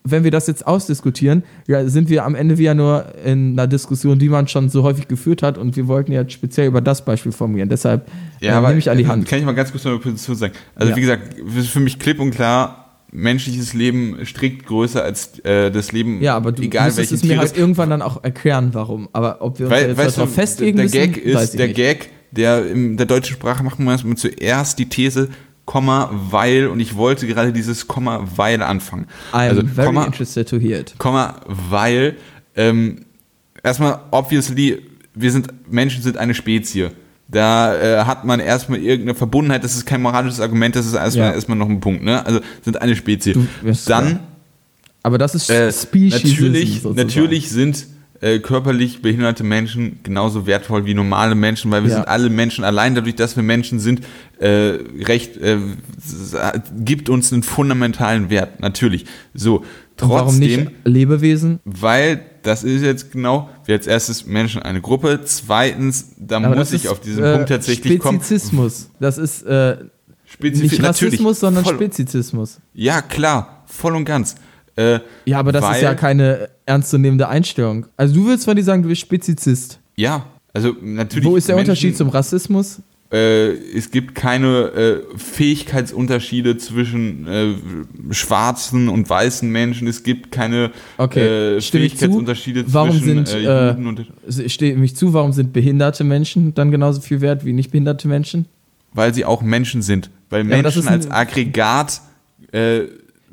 wenn wir das jetzt ausdiskutieren, ja, sind wir am Ende wieder nur in einer Diskussion, die man schon so häufig geführt hat und wir wollten ja speziell über das Beispiel formulieren. Deshalb äh, nehme ich an die Hand. Kann ich mal ganz kurz meine Position sagen? Also Ja. wie gesagt, es für mich klipp und klar, menschliches Leben strikt größer als äh, das Leben, Ja, aber du egal es mir Tier halt irgendwann dann auch erklären, warum. Aber ob wir uns da Weil, jetzt weißt darauf du, festlegen der müssen, Gag ist, der nicht. Gag, der in der deutschen Sprache macht man erstmal zuerst die These, Komma, weil, und ich wollte gerade dieses Komma, weil anfangen. I'm also, very Komma, interested to hear it. Komma, weil, ähm, erstmal, obviously, wir sind, Menschen sind eine Spezie. Da äh, hat man erstmal irgendeine Verbundenheit, das ist kein moralisches Argument, das ist erstmal, Ja. erstmal noch ein Punkt, ne? Also sind eine Spezie. Du- Dann klar. Aber das ist äh, Speciesism natürlich, natürlich sind äh, körperlich behinderte Menschen genauso wertvoll wie normale Menschen, weil wir Ja. sind alle Menschen. Allein dadurch, dass wir Menschen sind, äh, recht äh, gibt uns einen fundamentalen Wert. Natürlich. So. Und warum nicht Trotzdem, Lebewesen? weil das ist jetzt genau, wir als erstes Menschen eine Gruppe. Zweitens, da Aber muss ich ist, auf diesen äh, Punkt tatsächlich kommen. Spezizismus. Das ist äh, Spezif- nicht Rassismus, sondern voll, Spezizismus. Ja, klar, voll und ganz. Äh, Ja, aber das weil, ist ja keine ernstzunehmende Einstellung. Also du willst von dir sagen, du bist Spezizist. Ja, also natürlich. Wo ist der Menschen- Unterschied zum Rassismus? äh, es gibt keine äh, Fähigkeitsunterschiede zwischen äh, schwarzen und weißen Menschen. Es gibt keine Okay, äh. Fähigkeitsunterschiede Warum zwischen sind, äh, äh, Juden und Ich stehe mich zu, warum sind behinderte Menschen dann genauso viel wert wie nicht behinderte Menschen? weil sie auch Menschen sind. Weil Ja, Menschen ein- als Aggregat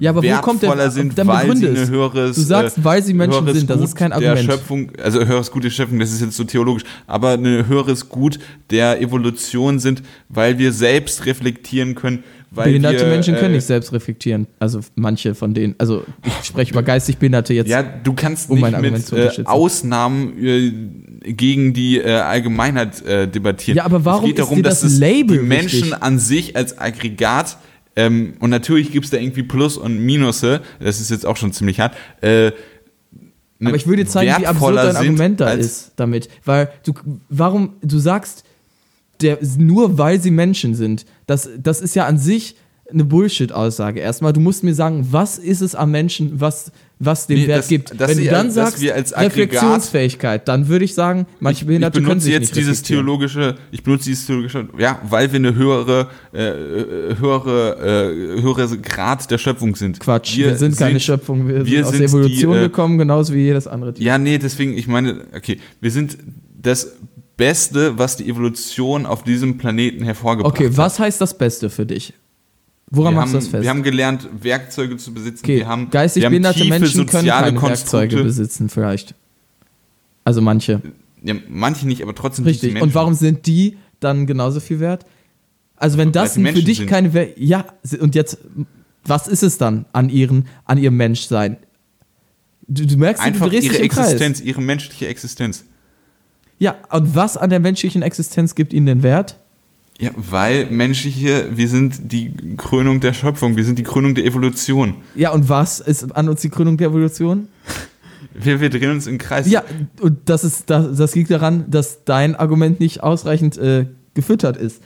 Ja, aber wo kommt der wertvoller sind, dann weil sie eine es. höheres Du sagst, weil sie Menschen sind, das ist kein der Argument. Schöpfung, also höheres Gut der Schöpfung, das ist jetzt so theologisch, aber ein höheres Gut der Evolution sind, weil wir selbst reflektieren können, weil Behinderte wir, Menschen können äh, nicht selbst reflektieren. Also manche von denen. Also ich spreche über geistig Behinderte jetzt. Ja, du kannst um nicht mit äh. Ausnahmen äh, gegen die äh, Allgemeinheit äh, debattieren. Ja, aber warum es geht ist darum, dir dass das es Label die Menschen wichtig? an sich als Aggregat ähm, und natürlich gibt es da irgendwie Plus und Minusse, das ist jetzt auch schon ziemlich hart, äh, ne, Aber ich dir zeigen, wie absurd dein Argument da ist damit. Weil du, warum, du sagst, der, nur weil sie Menschen sind, das, das ist ja an sich eine Bullshit-Aussage. Erstmal, du musst mir sagen, was ist es am Menschen, was, was den Nee, Wert dass- gibt. Wenn du dann sagst, wir als Aggregat- Reflexionsfähigkeit, dann würde ich sagen, manche ich, Behinderte ich können benutze sich jetzt nicht dieses theologische, ich benutze dieses theologische, ja, weil wir eine höhere, äh, äh, höhere, äh, höhere Grad der Schöpfung sind. Quatsch, wir, sind keine Schöpfung, wir, wir sind aus sind der Evolution die, äh, gekommen, genauso wie jedes andere Tier. Ja, nee, deswegen, ich meine, okay, wir sind das Beste, was die Evolution auf diesem Planeten hervorgebracht Okay, hat. was heißt das Beste für dich? Woran wir machst haben, du das fest? wir haben gelernt, Werkzeuge zu besitzen. okay, wir haben, geistig wir haben behinderte tiefe Menschen können keine Werkzeuge besitzen, vielleicht. Also manche. Ja, manche nicht, aber trotzdem Richtig. Menschen. Und warum sind die dann genauso viel wert? Also wenn das für dich sind. keine Wert, ja, und jetzt, was ist es dann an ihren, an ihrem Menschsein? Du, du merkst, Einfach du drehst ihre dich im Kreis. Existenz, ihre menschliche Existenz. Ja, und was an der menschlichen Existenz gibt ihnen den Wert? Ja, weil menschliche, wir sind die Krönung der Schöpfung, wir sind die Krönung der Evolution. Ja, und was ist an uns die Krönung der Evolution? Wir, wir drehen uns im Kreis. Ja, und das ist das, das liegt daran, dass dein Argument nicht ausreichend äh, gefüttert ist.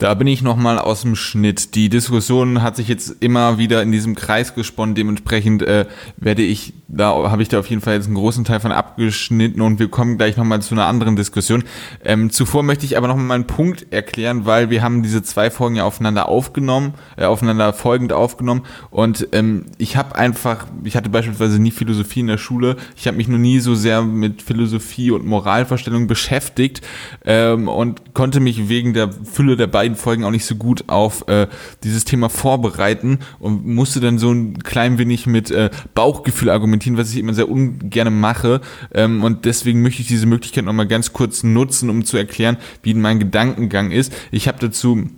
Da bin ich nochmal aus dem Schnitt. Die Diskussion hat sich jetzt immer wieder in diesem Kreis gesponnen. Dementsprechend äh, werde ich, da habe ich da auf jeden Fall jetzt einen großen Teil von abgeschnitten und wir kommen gleich nochmal zu einer anderen Diskussion. Ähm, zuvor möchte ich aber nochmal meinen Punkt erklären, weil wir haben diese zwei Folgen ja aufeinander aufgenommen, äh, aufeinander folgend aufgenommen und ähm, ich habe einfach, ich hatte beispielsweise nie Philosophie in der Schule. Ich habe mich noch nie so sehr mit Philosophie und Moralvorstellungen beschäftigt ähm, und konnte mich wegen der Fülle der beiden Folgen auch nicht so gut auf äh, dieses Thema vorbereiten und musste dann so ein klein wenig mit äh, Bauchgefühl argumentieren, was ich immer sehr ungern mache. Ähm, und deswegen möchte ich diese Möglichkeit nochmal ganz kurz nutzen, um zu erklären, wie mein Gedankengang ist. Ich habe dazu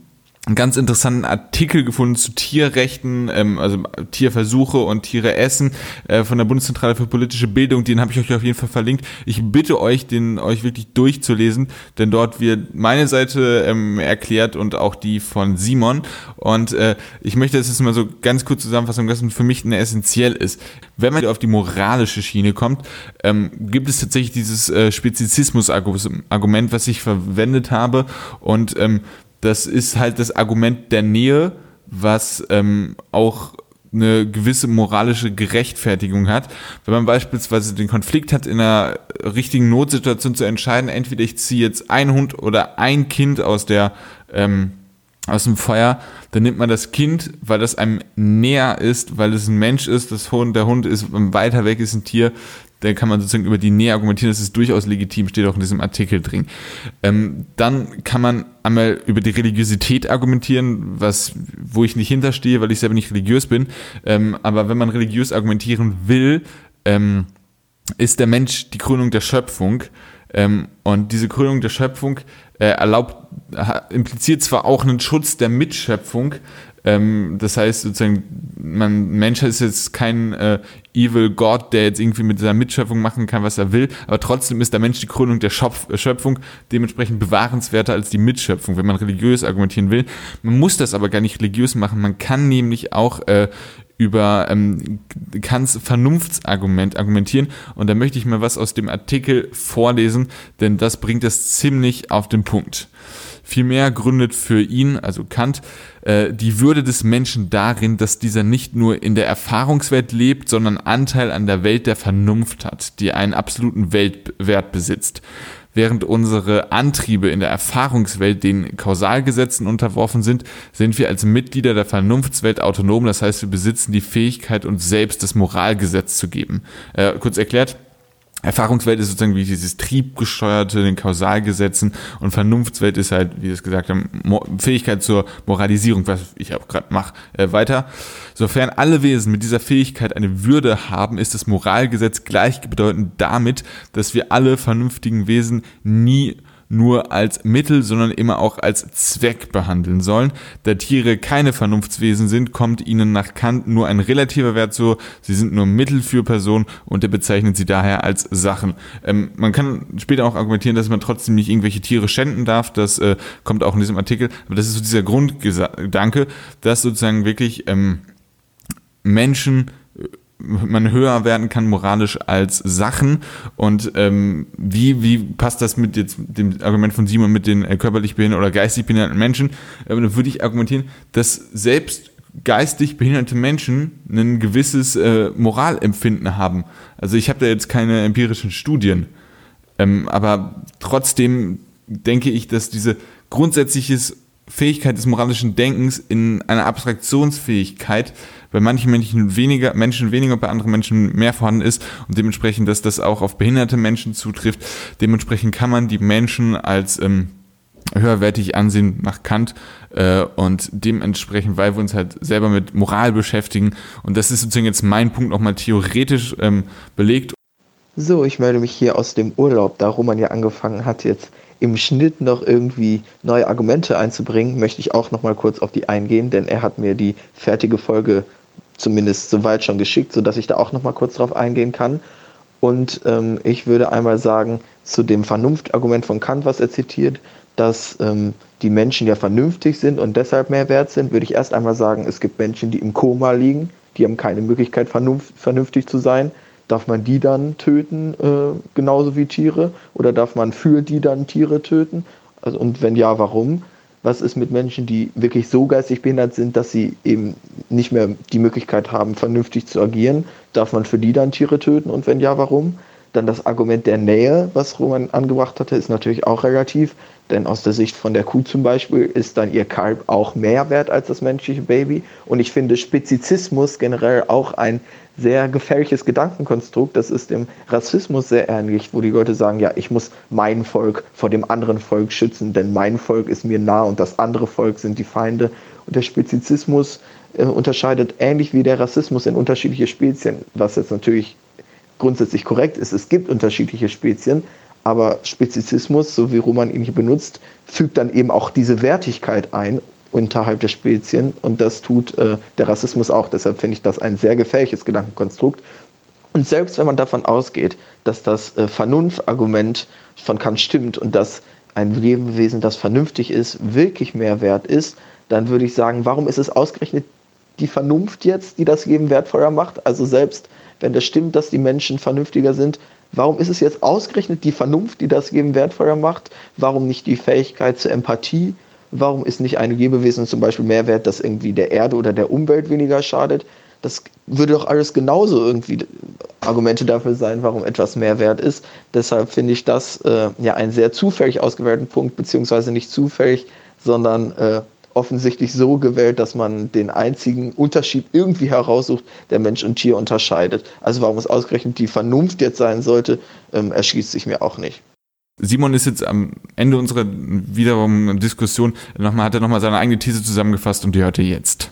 einen ganz interessanten Artikel gefunden zu Tierrechten, ähm, also Tierversuche und Tiere essen äh, von der Bundeszentrale für politische Bildung. Den habe ich euch auf jeden Fall verlinkt. Ich bitte euch, den euch wirklich durchzulesen, denn dort wird meine Seite ähm, erklärt und auch die von Simon. Und äh, ich möchte das jetzt mal so ganz kurz zusammenfassen, was für mich eine essentiell ist. Wenn man auf die moralische Schiene kommt, ähm, gibt es tatsächlich dieses äh, Spezizismus-Argument, was ich verwendet habe und ähm, das ist halt das Argument der Nähe, was ähm, auch eine gewisse moralische Gerechtfertigung hat. Wenn man beispielsweise den Konflikt hat, in einer richtigen Notsituation zu entscheiden, entweder ich ziehe jetzt ein Hund oder ein Kind aus der ähm, aus dem Feuer, dann nimmt man das Kind, weil das einem näher ist, weil es ein Mensch ist, das Hund, der Hund ist weiter weg, ist ein Tier, da kann man sozusagen über die Nähe argumentieren, das ist durchaus legitim, steht auch in diesem Artikel drin. Ähm, dann kann man einmal über die Religiosität argumentieren, was, wo ich nicht hinterstehe, weil ich selber nicht religiös bin. Ähm, aber wenn man religiös argumentieren will, ähm, ist der Mensch die Krönung der Schöpfung. Ähm, und diese Krönung der Schöpfung äh, erlaubt, impliziert zwar auch einen Schutz der Mitschöpfung, ähm, das heißt sozusagen, man, Mensch ist jetzt kein äh, Evil God, der jetzt irgendwie mit seiner Mitschöpfung machen kann, was er will, aber trotzdem ist der Mensch die Krönung der Schöpf Schöpfung, dementsprechend bewahrenswerter als die Mitschöpfung, wenn man religiös argumentieren will. Man muss das aber gar nicht religiös machen, man kann nämlich auch äh, über ähm, Kants Vernunftsargument argumentieren und da möchte ich mal was aus dem Artikel vorlesen, denn das bringt es ziemlich auf den Punkt. Vielmehr gründet für ihn, also Kant, äh, die Würde des Menschen darin, dass dieser nicht nur in der Erfahrungswelt lebt, sondern Anteil an der Welt der Vernunft hat, die einen absoluten Weltwert besitzt. Während unsere Antriebe in der Erfahrungswelt den Kausalgesetzen unterworfen sind, sind wir als Mitglieder der Vernunftswelt autonom, das heißt, wir besitzen die Fähigkeit, uns selbst das Moralgesetz zu geben. Äh, kurz erklärt, Erfahrungswelt ist sozusagen wie dieses triebgesteuerte, den Kausalgesetzen und Vernunftswelt ist halt, wie wir es gesagt haben, Fähigkeit zur Moralisierung, was ich auch gerade mache, äh, weiter. Sofern alle Wesen mit dieser Fähigkeit eine Würde haben, ist das Moralgesetz gleichbedeutend damit, dass wir alle vernünftigen Wesen nie nur als Mittel, sondern immer auch als Zweck behandeln sollen. Da Tiere keine Vernunftswesen sind, kommt ihnen nach Kant nur ein relativer Wert zu. Sie sind nur Mittel für Personen und er bezeichnet sie daher als Sachen. Ähm, man kann später auch argumentieren, dass man trotzdem nicht irgendwelche Tiere schänden darf. Das äh, kommt auch in diesem Artikel. Aber das ist so dieser Grundgedanke, dass sozusagen wirklich ähm, Menschen man höher werden kann moralisch als Sachen. Und ähm, wie, wie passt das mit jetzt dem Argument von Simon mit den äh, körperlich behinderten oder geistig behinderten Menschen, äh, dann würde ich argumentieren, dass selbst geistig behinderte Menschen ein gewisses äh, Moralempfinden haben. Also ich habe da jetzt keine empirischen Studien, ähm, aber trotzdem denke ich, dass diese grundsätzliches Fähigkeit des moralischen Denkens in einer Abstraktionsfähigkeit bei manchen Menschen weniger, Menschen weniger, bei anderen Menschen mehr vorhanden ist und dementsprechend, dass das auch auf behinderte Menschen zutrifft. Dementsprechend kann man die Menschen als ähm, höherwertig ansehen nach Kant äh, und dementsprechend, weil wir uns halt selber mit Moral beschäftigen und das ist sozusagen jetzt mein Punkt nochmal theoretisch ähm, belegt. So, ich melde mich hier aus dem Urlaub, da Roman ja angefangen hat, jetzt im Schnitt noch irgendwie neue Argumente einzubringen, möchte ich auch noch mal kurz auf die eingehen, denn er hat mir die fertige Folge zumindest soweit schon geschickt, sodass ich da auch noch mal kurz drauf eingehen kann. Und ähm, ich würde einmal sagen, zu dem Vernunftargument von Kant, was er zitiert, dass ähm, die Menschen ja vernünftig sind und deshalb mehr wert sind, würde ich erst einmal sagen, es gibt Menschen, die im Koma liegen, die haben keine Möglichkeit, vernünftig zu sein. Darf man die dann töten, äh, genauso wie Tiere? Oder darf man für die dann Tiere töten? Also, und wenn ja, warum? Was ist mit Menschen, die wirklich so geistig behindert sind, dass sie eben nicht mehr die Möglichkeit haben, vernünftig zu agieren? Darf man für die dann Tiere töten? Und wenn ja, warum? Dann das Argument der Nähe, was Roman angebracht hatte, ist natürlich auch relativ, denn aus der Sicht von der Kuh zum Beispiel ist dann ihr Kalb auch mehr wert als das menschliche Baby. Und ich finde Spezizismus generell auch ein sehr gefährliches Gedankenkonstrukt. Das ist dem Rassismus sehr ähnlich, wo die Leute sagen, ja, ich muss mein Volk vor dem anderen Volk schützen, denn mein Volk ist mir nah und das andere Volk sind die Feinde. Und der Spezizismus äh, unterscheidet ähnlich wie der Rassismus in unterschiedliche Spezien, was jetzt natürlich grundsätzlich korrekt ist. Es gibt unterschiedliche Spezien, aber Spezizismus, so wie Roman ihn hier benutzt, fügt dann eben auch diese Wertigkeit ein unterhalb der Spezien und das tut äh, der Rassismus auch. Deshalb finde ich das ein sehr gefährliches Gedankenkonstrukt. Und selbst wenn man davon ausgeht, dass das äh, Vernunftargument von Kant stimmt und dass ein Lebewesen, das vernünftig ist, wirklich mehr wert ist, dann würde ich sagen, warum ist es ausgerechnet die Vernunft jetzt, die das Leben wertvoller macht? Also selbst wenn das stimmt, dass die Menschen vernünftiger sind, warum ist es jetzt ausgerechnet die Vernunft, die das Leben wertvoller macht? Warum nicht die Fähigkeit zur Empathie? Warum ist nicht ein Lebewesen zum Beispiel mehr wert, das irgendwie der Erde oder der Umwelt weniger schadet? Das würde doch alles genauso irgendwie Argumente dafür sein, warum etwas mehr wert ist. Deshalb finde ich das äh, ja einen sehr zufällig ausgewählten Punkt, beziehungsweise nicht zufällig, sondern äh, offensichtlich so gewählt, dass man den einzigen Unterschied irgendwie heraussucht, der Mensch und Tier unterscheidet. Also warum es ausgerechnet die Vernunft jetzt sein sollte, ähm, erschließt sich mir auch nicht. Simon ist jetzt am Ende unserer wiederum Diskussion nochmal, hat er nochmal seine eigene These zusammengefasst und die hört ihr jetzt.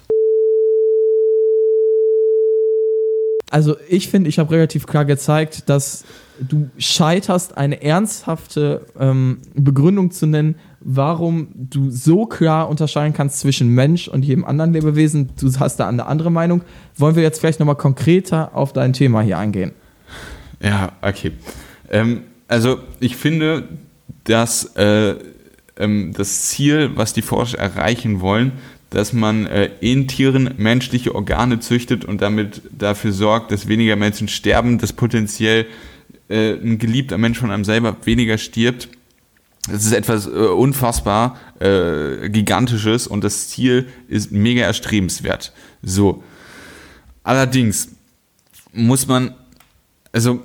Also ich finde, ich habe relativ klar gezeigt, dass du scheiterst, eine ernsthafte ähm, Begründung zu nennen, warum du so klar unterscheiden kannst zwischen Mensch und jedem anderen Lebewesen. Du hast da eine andere Meinung. Wollen wir jetzt vielleicht nochmal konkreter auf dein Thema hier eingehen? Ja, okay. Ähm, also ich finde, dass äh, ähm, das Ziel, was die Forscher erreichen wollen, dass man äh, in Tieren menschliche Organe züchtet und damit dafür sorgt, dass weniger Menschen sterben, dass potenziell äh, ein geliebter Mensch von einem selber weniger stirbt. Das ist etwas äh, unfassbar äh, gigantisches und das Ziel ist mega erstrebenswert. So. Allerdings muss man, also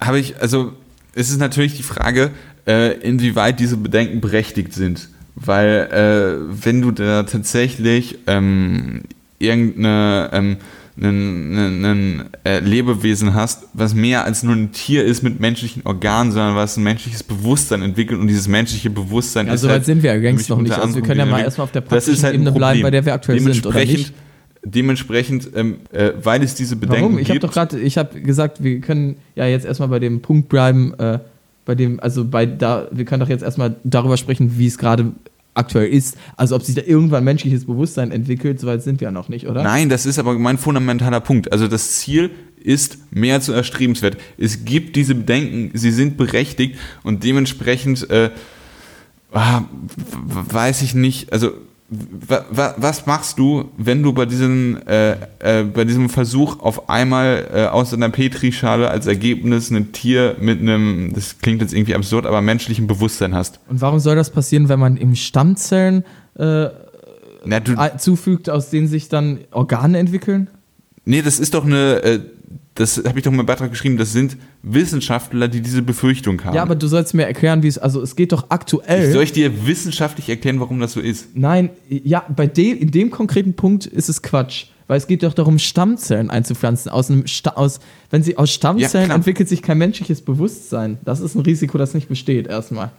habe ich, also es ist natürlich die Frage, äh, inwieweit diese Bedenken berechtigt sind. Weil äh, wenn du da tatsächlich ähm, irgendeine ähm, ein, ein äh, Lebewesen hast, was mehr als nur ein Tier ist mit menschlichen Organen, sondern was ein menschliches Bewusstsein entwickelt und dieses menschliche Bewusstsein ja, ist. so weit halt sind wir ja längst noch nicht. Also wir können ja mal erstmal auf der praktischen halt Ebene bleiben, bei der wir aktuell sind, oder nicht? Dementsprechend, ähm, äh, weil es diese Bedenken Warum? Ich habe doch gerade, ich habe gesagt, wir können ja jetzt erstmal bei dem Punkt bleiben, äh, bei dem, also bei da, wir können doch jetzt erstmal darüber sprechen, wie es gerade aktuell ist. Also ob sich da irgendwann menschliches Bewusstsein entwickelt, so weit sind wir ja noch nicht, oder? Nein, das ist aber mein fundamentaler Punkt. Also das Ziel ist mehr zu erstrebenswert. Es gibt diese Bedenken, sie sind berechtigt und dementsprechend äh, ah, weiß ich nicht, also was machst du, wenn du bei diesem, äh, äh, bei diesem Versuch auf einmal äh, aus einer Petrischale als Ergebnis ein Tier mit einem, das klingt jetzt irgendwie absurd, aber menschlichem Bewusstsein hast? Und warum soll das passieren, wenn man im Stammzellen äh, Na, zufügt, aus denen sich dann Organe entwickeln? Nee, das ist doch eine, äh, das habe ich doch mal im Beitrag geschrieben, das sind Wissenschaftler, die diese Befürchtung haben. Ja, aber du sollst mir erklären, wie es, also es geht doch aktuell. Ich soll ich dir wissenschaftlich erklären, warum das so ist? Nein, ja, bei dem, in dem konkreten Punkt ist es Quatsch. Weil es geht doch darum, Stammzellen einzupflanzen. Aus einem Sta aus, wenn sie aus Stammzellen ja, entwickelt sich kein menschliches Bewusstsein. Das ist ein Risiko, das nicht besteht, erstmal.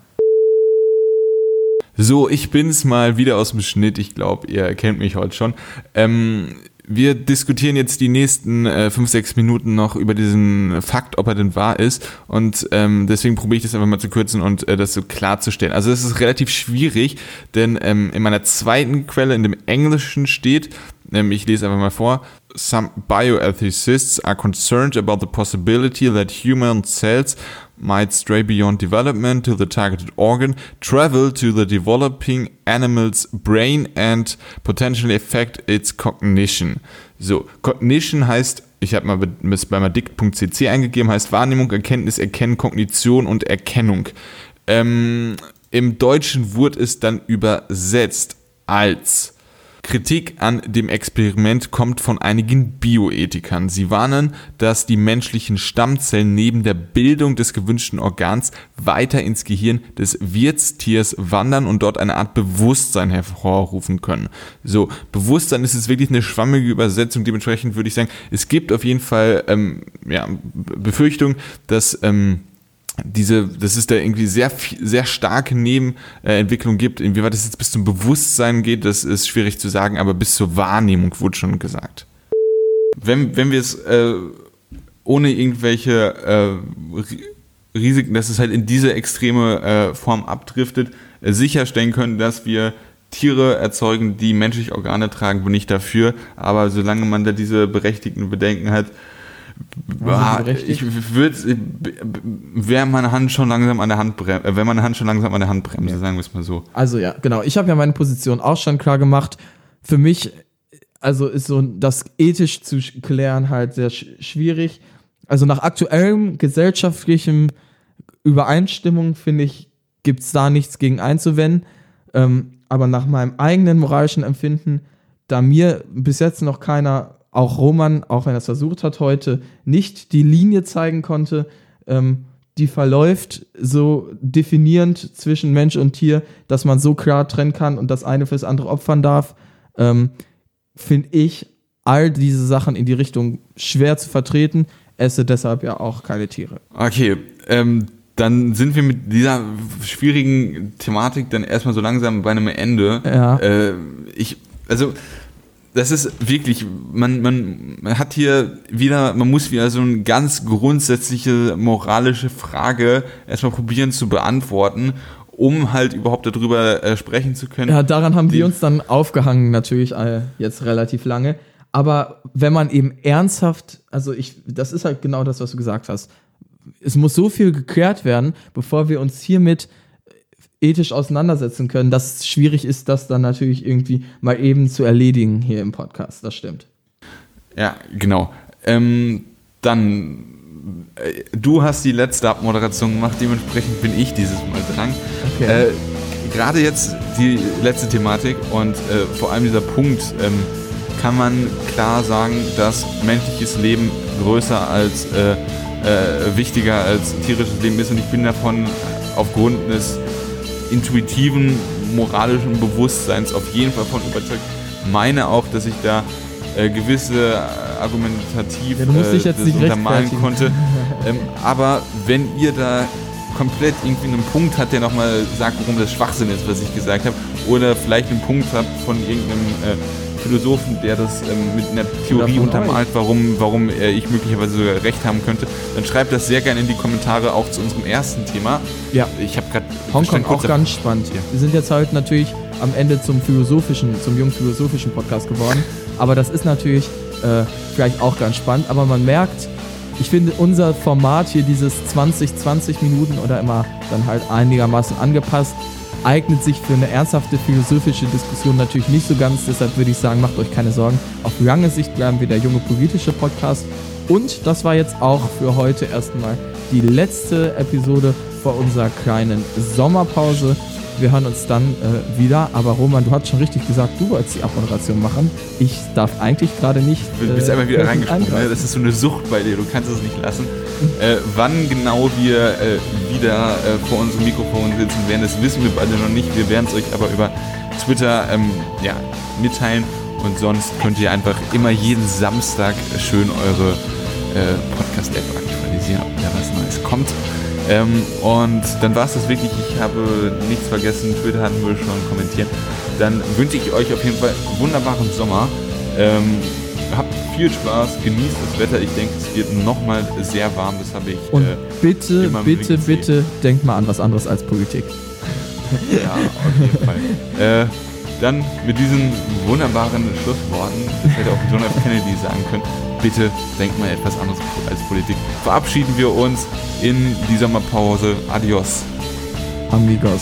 So, ich bin's mal wieder aus dem Schnitt. Ich glaube, ihr erkennt mich heute schon. Ähm, wir diskutieren jetzt die nächsten äh, fünf, sechs Minuten noch über diesen Fakt, ob er denn wahr ist. Und ähm, deswegen probiere ich das einfach mal zu kürzen und äh, das so klarzustellen. Also es ist relativ schwierig, denn ähm, in meiner zweiten Quelle, in dem Englischen steht, ähm, ich lese einfach mal vor, Some bioethicists are concerned about the possibility that human cells might stray beyond development to the targeted organ, travel to the developing animal's brain and potentially affect its cognition. So, Cognition heißt, ich habe mal bei madic.cc eingegeben, heißt Wahrnehmung, Erkenntnis, Erkennen, Kognition und Erkennung. Ähm, Im Deutschen wurde es dann übersetzt als Kritik an dem Experiment kommt von einigen Bioethikern. Sie warnen, dass die menschlichen Stammzellen neben der Bildung des gewünschten Organs weiter ins Gehirn des Wirtstiers wandern und dort eine Art Bewusstsein hervorrufen können. So, Bewusstsein ist jetzt wirklich eine schwammige Übersetzung. Dementsprechend würde ich sagen, es gibt auf jeden Fall ähm, ja, Befürchtung, dass ähm, diese, dass es da irgendwie sehr, sehr starke Nebenentwicklung gibt. Inwieweit es jetzt bis zum Bewusstsein geht, das ist schwierig zu sagen, aber bis zur Wahrnehmung wurde schon gesagt. Wenn, wenn wir es äh, ohne irgendwelche äh, Risiken, dass es halt in diese extreme äh, Form abdriftet, äh, sicherstellen können, dass wir Tiere erzeugen, die menschliche Organe tragen, bin ich dafür. Aber solange man da diese berechtigten Bedenken hat, ah, ich würde, wäre meine Hand schon langsam an der Handbremse, äh, wäre meine Hand schon langsam an der Handbremse, sagen wir es mal so. Also ja, genau. Ich habe ja meine Position auch schon klar gemacht. Für mich, also ist so das ethisch zu klären halt sehr sch schwierig. Also nach aktuellem gesellschaftlichem Übereinstimmung, finde ich, gibt es da nichts gegen einzuwenden. Ähm, aber nach meinem eigenen moralischen Empfinden, da mir bis jetzt noch keiner, auch Roman, auch wenn er es versucht hat heute, nicht die Linie zeigen konnte, ähm, die verläuft so definierend zwischen Mensch und Tier, dass man so klar trennen kann und das eine fürs andere opfern darf, ähm, finde ich all diese Sachen in die Richtung schwer zu vertreten, esse deshalb ja auch keine Tiere. Okay, ähm, dann sind wir mit dieser schwierigen Thematik dann erstmal so langsam bei einem Ende. Ja. Äh, ich, also, das ist wirklich, man, man, hat hier wieder, man muss wieder so eine ganz grundsätzliche moralische Frage erstmal probieren zu beantworten, um halt überhaupt darüber äh, sprechen zu können. Ja, daran haben Die- wir uns dann aufgehangen, natürlich äh, jetzt relativ lange. Aber wenn man eben ernsthaft, also ich, das ist halt genau das, was du gesagt hast. Es muss so viel geklärt werden, bevor wir uns hiermit ethisch auseinandersetzen können, dass es schwierig ist, das dann natürlich irgendwie mal eben zu erledigen hier im Podcast. Das stimmt. Ja, genau. Ähm, dann, äh, du hast die letzte Abmoderation gemacht, dementsprechend bin ich dieses Mal dran. Okay. Äh, Gerade jetzt die letzte Thematik und äh, vor allem dieser Punkt, ähm, kann man klar sagen, dass menschliches Leben größer als, äh, äh, wichtiger als tierisches Leben ist und ich bin davon aufgrund des intuitiven, moralischen Bewusstseins auf jeden Fall von überzeugt. Meine auch, dass ich da äh, gewisse äh, argumentativ äh, das nicht untermalen konnte. [LAUGHS] ähm, aber wenn ihr da komplett irgendwie einen Punkt habt, der nochmal sagt, warum das Schwachsinn ist, was ich gesagt habe, oder vielleicht einen Punkt habt von irgendeinem äh, Philosophen, der das ähm, mit einer Theorie untermalt, warum, warum äh, ich möglicherweise sogar recht haben könnte, dann schreibt das sehr gerne in die Kommentare auch zu unserem ersten Thema. Ja. Ich habe gerade Hongkong auch ganz spannend. Ja. Wir sind jetzt halt natürlich am Ende zum philosophischen, zum jungen philosophischen Podcast geworden. Aber das ist natürlich äh, vielleicht auch ganz spannend. Aber man merkt, ich finde unser Format hier, dieses 20, 20 Minuten oder immer dann halt einigermaßen angepasst, eignet sich für eine ernsthafte philosophische Diskussion natürlich nicht so ganz. Deshalb würde ich sagen, macht euch keine Sorgen. Auf lange Sicht bleiben wir der junge politische Podcast. Und das war jetzt auch für heute erstmal die letzte Episode vor unserer kleinen Sommerpause. Wir hören uns dann äh, wieder. Aber Roman, du hast schon richtig gesagt, du wolltest die Abmoderation machen. Ich darf eigentlich gerade nicht. Du bist äh, einfach wieder [LAUGHS] reingesprungen. Ne? Das ist so eine Sucht bei dir, du kannst es nicht lassen. Äh, wann genau wir äh, wieder äh, vor unserem Mikrofon sitzen werden, das wissen wir beide noch nicht. Wir werden es euch aber über Twitter ähm, ja, mitteilen. Und sonst könnt ihr einfach immer jeden Samstag schön eure äh, Podcast-App aktualisieren, ob da was Neues kommt. Ähm, und dann war es das wirklich. Ich habe nichts vergessen. Twitter hatten wir schon kommentiert. Dann wünsche ich euch auf jeden Fall einen wunderbaren Sommer. Ähm, habt viel Spaß, genießt das Wetter. Ich denke, es wird nochmal sehr warm. Das habe ich. Und äh, bitte, bitte, bitte denkt mal an was anderes als Politik. Ja, auf jeden Fall. [LAUGHS] Äh, dann mit diesen wunderbaren Schlussworten, das hätte auch John F. Kennedy sagen können, bitte denkt mal etwas anderes als Politik. Verabschieden wir uns in die Sommerpause. Adios. Amigos.